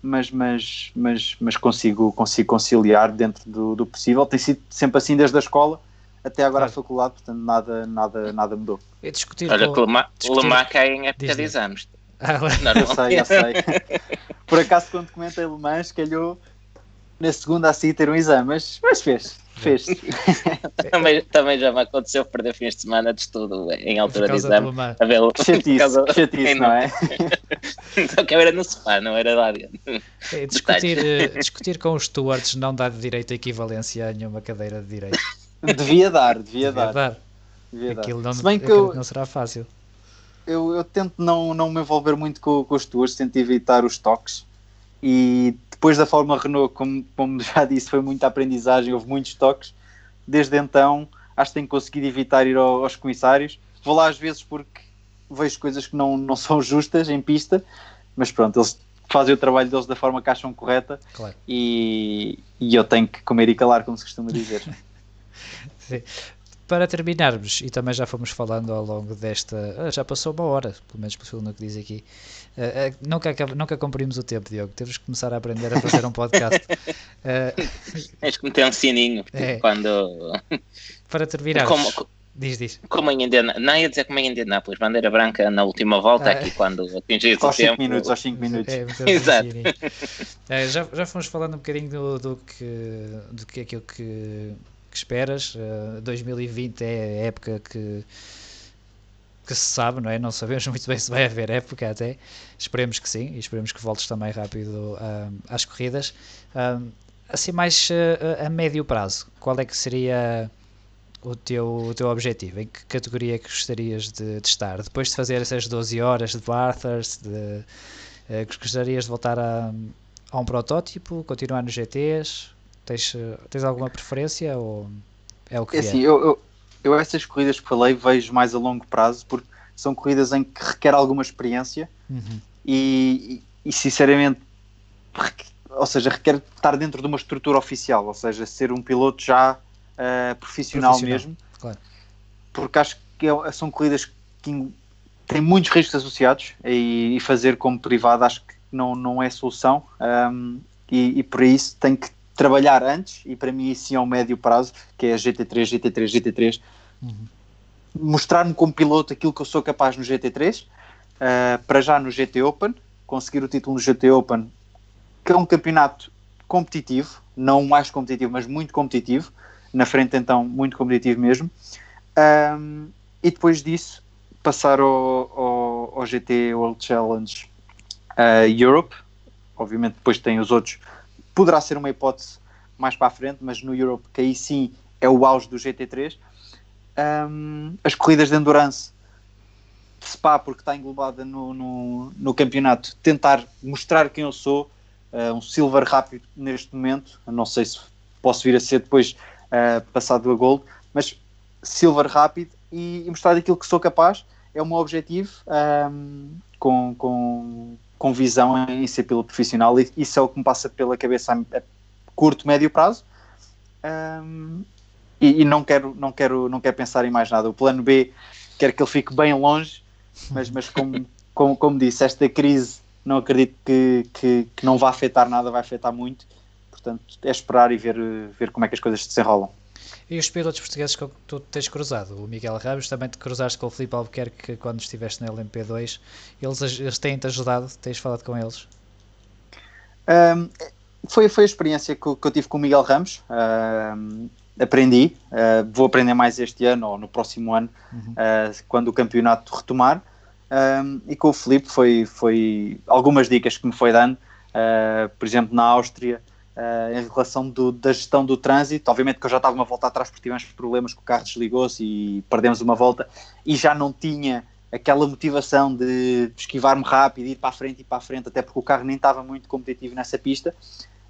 mas, mas, mas, mas consigo, consigo conciliar dentro do, do possível. Tem sido sempre assim desde a escola até agora claro. a faculdade, portanto nada, nada, nada mudou. E discutir Olha, com... o Lemar cai em época de exames. Ah, eu sei, eu sei. Por acaso, quando comentei Le Mans, calhou na segunda assim ter um exame, mas, mas fez fez também, também já me aconteceu perder fins de semana de estudo em altura de exame. A ver, chatice, causa... chatice não, é? então que era no sofá, não era lá dentro. É, discutir, eh, discutir com os stewards não dá de direito a equivalência a nenhuma cadeira de direito. Devia dar, devia, devia dar. dar. Devia Aquilo dar. Não, Se bem que eu, não será fácil. Eu, eu tento não, não me envolver muito com, com os stewards, tento evitar os toques e depois da Fórmula Renault, como, como já disse, foi muita aprendizagem, houve muitos toques. Desde então, acho que tenho conseguido evitar ir ao, aos comissários. Vou lá às vezes porque vejo coisas que não, não são justas em pista, mas pronto, eles fazem o trabalho deles da forma que acham correta claro. e, e eu tenho que comer e calar, como se costuma dizer. Sim. Para terminarmos, e também já fomos falando ao longo desta. Ah, já passou uma hora, pelo menos pelo que diz aqui. Uh, uh, nunca, nunca cumprimos o tempo, Diogo. Temos que começar a aprender a fazer um podcast. Uh, Tens que meter um sininho é. quando. Para terminar. Como, diz, diz. Como em Indianápolis, não ia dizer como em Indianápolis, bandeira branca na última volta, aqui quando atingir o tempo. minutos, aos 5 minutos. É, Exato. Um já, já fomos falando um bocadinho do, do, que, do que aquilo que que esperas. Uh, eh, 2020 é a época que, que se sabe, não é? Não sabemos muito bem se vai haver época até. Esperemos que sim e esperemos que voltes também rápido uh, às corridas. Uh, assim, mais a médio prazo, qual é que seria o teu, o teu objetivo? Em que categoria que gostarias de, de estar? Depois de fazer essas 12 horas de Bathurst, de, gostarias de voltar a, a um protótipo, continuar nos GTs? Tens, tens alguma preferência ou é o que é? Assim, é? Eu, eu, eu essas corridas que falei vejo mais a longo prazo porque são corridas em que requer alguma experiência uhum. e, e, sinceramente ou seja, requer estar dentro de uma estrutura oficial, ou seja, ser um piloto já uh, profissional, profissional, mesmo, claro. porque acho que é, são corridas que têm muitos riscos associados e, e, fazer como privado acho que não, não é solução um, e, e, por isso tem que trabalhar antes, e para mim isso sim é um médio prazo, que é a GT3, GT3, GT3, uhum. mostrar-me como piloto aquilo que eu sou capaz no GT3, uh, para já no GT Open, conseguir o título no GT Open, que é um campeonato competitivo, não mais competitivo, mas muito competitivo, na frente então muito competitivo mesmo, um, e depois disso passar ao, ao, ao GT World Challenge uh, Europe, obviamente depois tem os outros poderá ser uma hipótese mais para a frente, mas no Europe, que aí sim é o auge do GT3. Um, as corridas de endurance, Spa, porque está englobada no, no, no, campeonato, tentar mostrar quem eu sou, uh, um silver rápido neste momento, não sei se posso vir a ser depois uh, passado a gold, mas silver rápido e, e, mostrar aquilo que sou capaz. É o meu objetivo um, com, com, com visão em ser piloto profissional. E isso é o que me passa pela cabeça a, a curto, médio prazo. Um, e, e, não quero não quero não quero pensar em mais nada. O plano B quero que ele fique bem longe, mas, mas como, como, como disse, esta crise não acredito que, que, que, não vai afetar nada, vai afetar muito. Portanto, é esperar e ver, ver como é que as coisas se desenrolam. E os pilotos portugueses que tu tens cruzado? O Miguel Ramos, também te cruzaste com o Filipe Albuquerque quando estiveste na LMP2. Eles, eles têm-te ajudado? Tens falado com eles? Um, foi, foi a experiência que, que, eu tive com o Miguel Ramos. Um, aprendi. Uh, vou aprender mais este ano ou no próximo ano, uhum. uh, quando o campeonato retomar. Um, e com o Filipe foi, foi algumas dicas que me foi dando. Uh, por exemplo, na Áustria em relação do, da gestão do trânsito. Obviamente que eu já estava uma volta atrás porque tivemos problemas que o carro desligou-se e perdemos uma volta e já não tinha aquela motivação de esquivar-me rápido, ir para a frente e para a frente, até porque o carro nem estava muito competitivo nessa pista.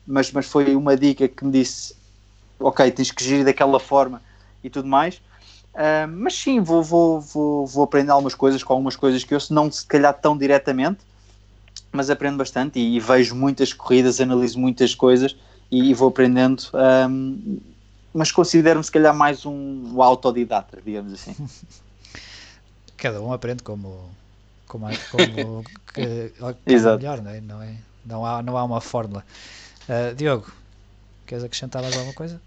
Mas, mas foi uma dica que me disse: ok, tens que gerir daquela forma e tudo mais. Uh, mas sim, vou, vou, vou, vou aprender algumas coisas com algumas coisas que eu, não se calhar tão diretamente, mas aprendo bastante e, e vejo muitas corridas, analiso muitas coisas e, e vou aprendendo. Um, mas considero-me se calhar mais um, autodidata, digamos assim. Cada um aprende como, como, como que, que é melhor, não é? Não, é? não, há, não há uma fórmula. Uh, Diogo, queres acrescentar mais alguma coisa?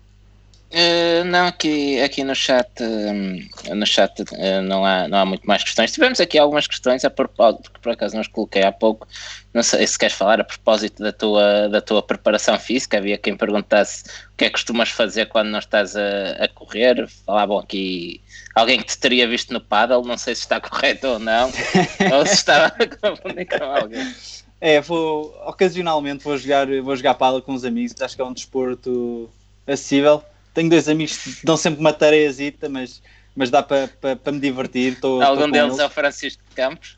Uh, não, aqui, aqui no chat, uh, no chat uh, não, há, não há muito mais questões. Tivemos aqui algumas questões a propósito, que por acaso nos coloquei há pouco. Não sei se queres falar a propósito da tua, da tua preparação física. Havia quem perguntasse o que é que costumas fazer quando não estás a, a correr. Falavam aqui alguém que te teria visto no paddle, não sei se está correto ou não, ou se estava a confundir com alguém. É, vou ocasionalmente vou jogar, vou jogar paddle com os amigos, acho que é um desporto acessível tenho dois amigos que dão sempre uma tareazita, mas, mas dá para pa, pa me divertir. Tô, Algum tô deles eles. é o Francisco de Campos?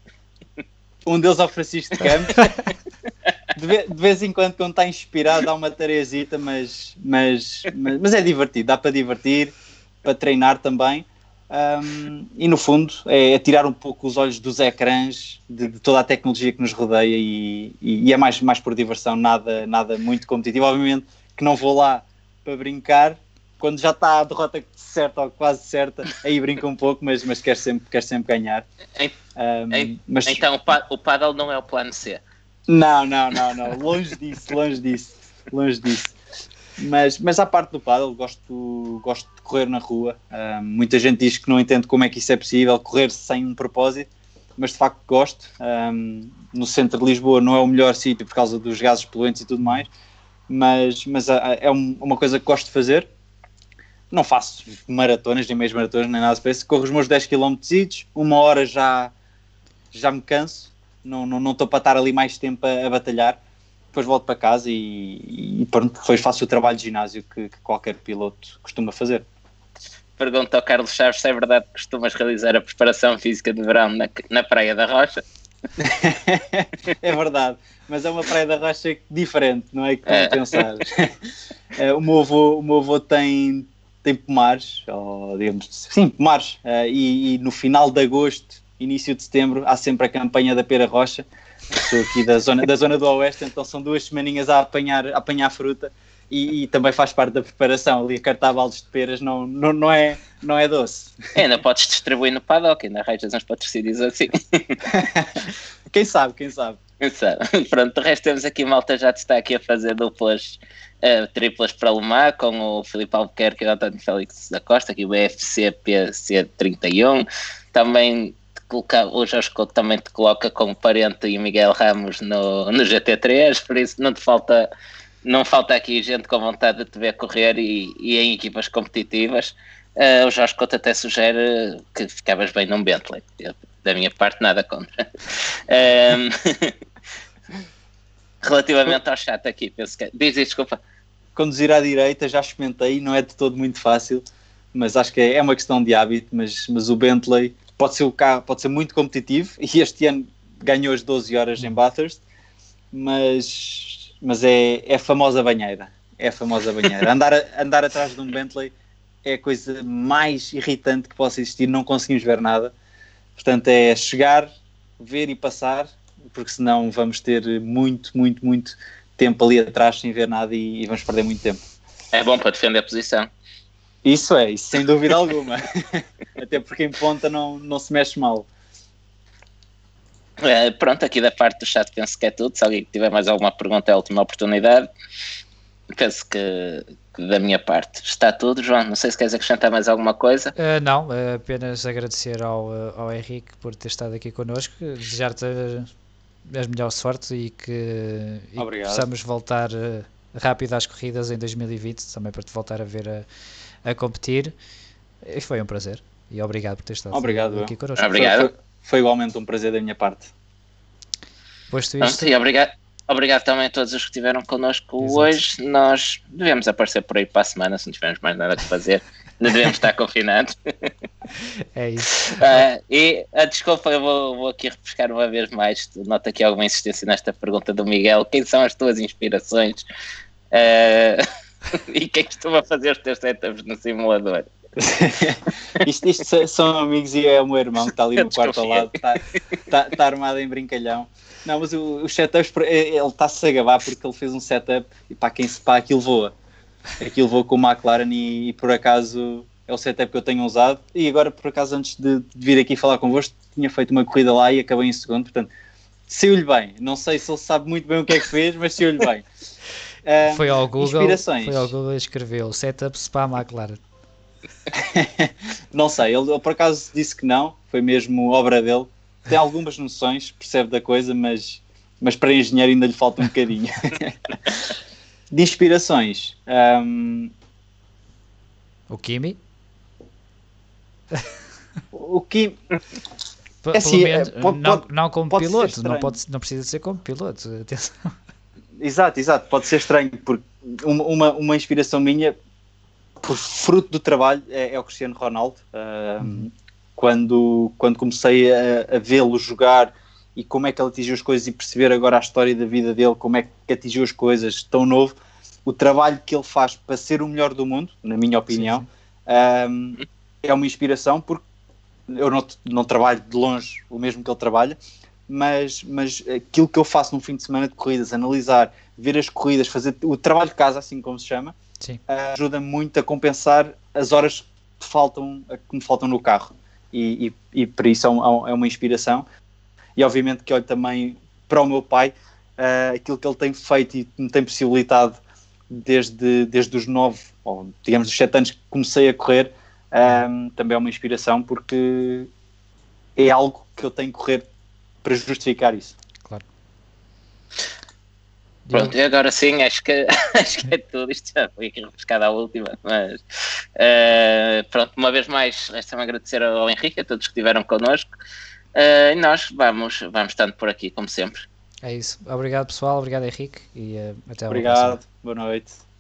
Um deles é o Francisco de Campos. de, vez, de vez em quando, quando está inspirado, dá uma tareazita, mas, mas, mas, mas é divertido, dá para divertir, para treinar também. Um, e no fundo é, é, tirar um pouco os olhos dos ecrãs de, de toda a tecnologia que nos rodeia e, e, e, é mais, mais por diversão, nada, nada muito competitivo. Obviamente que não vou lá para brincar, quando já está a derrota certa ou quase certa, aí brinca um pouco, mas, mas quer, sempre, quer sempre ganhar. Um, mas... Então o, paddle não é o plano C? Não, não, não, não. longe disso, longe disso, longe disso. Mas, mas à parte do paddle, gosto, gosto de correr na rua. Um, muita gente diz que não entende como é que isso é possível, correr sem um propósito, mas de facto gosto. Um, no centro de Lisboa não é o melhor sítio por causa dos gases poluentes e tudo mais, mas, mas é uma coisa que gosto de fazer não faço maratonas, nem meias maratonas, nem nada para isso. Corro os meus 10 km, uma hora já, já me canso, não estou não, não para estar ali mais tempo a, a batalhar. Depois volto para casa e, e pronto, depois faço o trabalho de ginásio que, que qualquer piloto costuma fazer. Pergunta ao Carlos Chaves se é verdade que costumas realizar a preparação física de verão na, na Praia da Rocha. é verdade, mas é uma Praia da Rocha diferente, não é como é. pensar. É, o, meu avô, o meu avô tem tem pomares, ou digamos, sim, pomares, uh, e, e, no final de agosto, início de setembro, há sempre a campanha da Pera Rocha. Estou aqui da zona, da zona do Oeste, então são duas semaninhas a apanhar, a apanhar fruta e, e, também faz parte da preparação. Ali a cartar baldes de peras não, não, não, é, não é doce. É, ainda podes distribuir no paddock, ainda arranjas uns patrocínios assim. quem sabe, quem sabe. Quem sabe. Pronto, de resto temos aqui malta já está aqui a fazer duplas uh, triplas para o Mar com o Filipe Albuquerque e o António Félix da Costa, aqui o BFC PC31. Também coloca, o Couto também te coloca como parente e Miguel Ramos no, no GT3, por isso não te falta. Não falta aqui gente com vontade de te ver correr e, e em equipas competitivas. Uh, o Jorge Couto até sugere que ficavas bem num Bentley. Eu, da minha parte, nada contra. Um, relativamente ao chat aqui, penso que. Diz, desculpa conduzir à direita já experimentei, não é de todo muito fácil, mas acho que é, é uma questão de hábito, mas, mas o Bentley pode ser o carro, pode ser muito competitivo e este ano ganhou as 12 horas em Bathurst, mas, mas é, é a famosa banheira, é a famosa banheira. Andar, andar atrás de um Bentley é a coisa mais irritante que possa existir, não conseguimos ver nada. Portanto, é chegar, ver e passar, porque senão vamos ter muito, muito, muito tempo ali atrás sem ver nada e, e vamos perder muito tempo. É bom para defender a posição. Isso é, isso sem dúvida alguma. Até porque em ponta não, não se mexe mal. Uh, pronto, aqui da parte do chat penso que é tudo. Se alguém tiver mais alguma pergunta, é a última oportunidade. Penso que, que da minha parte está tudo. João, não sei se queres acrescentar mais alguma coisa. Uh, não, uh, apenas agradecer ao, ao Henrique por ter estado aqui connosco, desejar-te as melhores sortes e que, e que possamos voltar rápido às corridas em 2020, também para te voltar a ver a, a competir. E foi um prazer. E obrigado por ter estado obrigado, aqui connosco. Obrigado. Foi, foi igualmente um prazer da minha parte. Posto isto. e obrigado, obrigado também a todos os que estiveram connosco Exato. hoje. Nós devemos aparecer por aí para a semana se não tivermos mais nada que fazer. não devemos estar confinados. É isso. Uh, e a desculpa, eu vou, vou aqui refrescar uma vez mais. Nota aqui alguma insistência nesta pergunta do Miguel. Quem são as tuas inspirações? Uh, e quem costuma fazer os teus setups no simulador? isto, isto, são amigos e é o meu irmão que está ali no quarto ao lado, está, está, está armado em brincalhão. Não, mas o, os setups, ele está-se a gabar porque ele fez um setup e para quem se pá, aquilo voa. Aquilo voa com o McLaren e, e, por acaso é o setup que eu tenho usado. E agora, por acaso, antes de, de vir aqui falar convosco, tinha feito uma corrida lá e acabei em segundo. Portanto, saiu-lhe bem. Não sei se ele sabe muito bem o que é que fez, mas saiu-lhe bem. Foi ao Google, foi ao Google e escreveu setup Spa McLaren. não sei, ele, ele, por acaso disse que não, foi mesmo obra dele. Tem algumas noções, percebe da coisa, mas, mas para engenheiro ainda lhe falta um bocadinho. De inspirações. Um... O Kimi? O Kimi. É assim, menos, pode, não, não como piloto, não, pode, não precisa ser como piloto. Atenção. Exato, exato, pode ser estranho, porque uma, uma, inspiração minha por fruto do trabalho é, é o Cristiano Ronaldo. Uh, uhum. quando, quando comecei a, a vê-lo jogar e como é que ele atingiu as coisas e perceber agora a história da vida dele, como é que atingiu as coisas tão novo, o trabalho que ele faz para ser o melhor do mundo, na minha opinião, sim, sim. é uma inspiração porque eu não, não trabalho de longe o mesmo que ele trabalha, mas, mas aquilo que eu faço no fim de semana de corridas, analisar, ver as corridas, fazer o trabalho de casa, assim como se chama, uh, ajuda muito a compensar as horas que, faltam, que me faltam no carro. E, e, e por isso é, um, é, uma inspiração. E obviamente que olho também para o meu pai, uh, aquilo que ele tem feito e me tem possibilitado desde, desde os nove, ou digamos os sete anos que comecei a correr, um, também é uma inspiração porque é algo que eu tenho que correr para justificar isso. Claro. Pronto, e agora sim, acho que, acho que é tudo. Isto já foi aqui refrescado à última, mas uh, pronto, uma vez mais, resta-me agradecer ao Henrique, a todos que estiveram connosco. Uh, e nós vamos, vamos estando por aqui, como sempre. É isso. Obrigado, pessoal. Obrigado, Henrique. E uh, até Obrigado. Boa noite.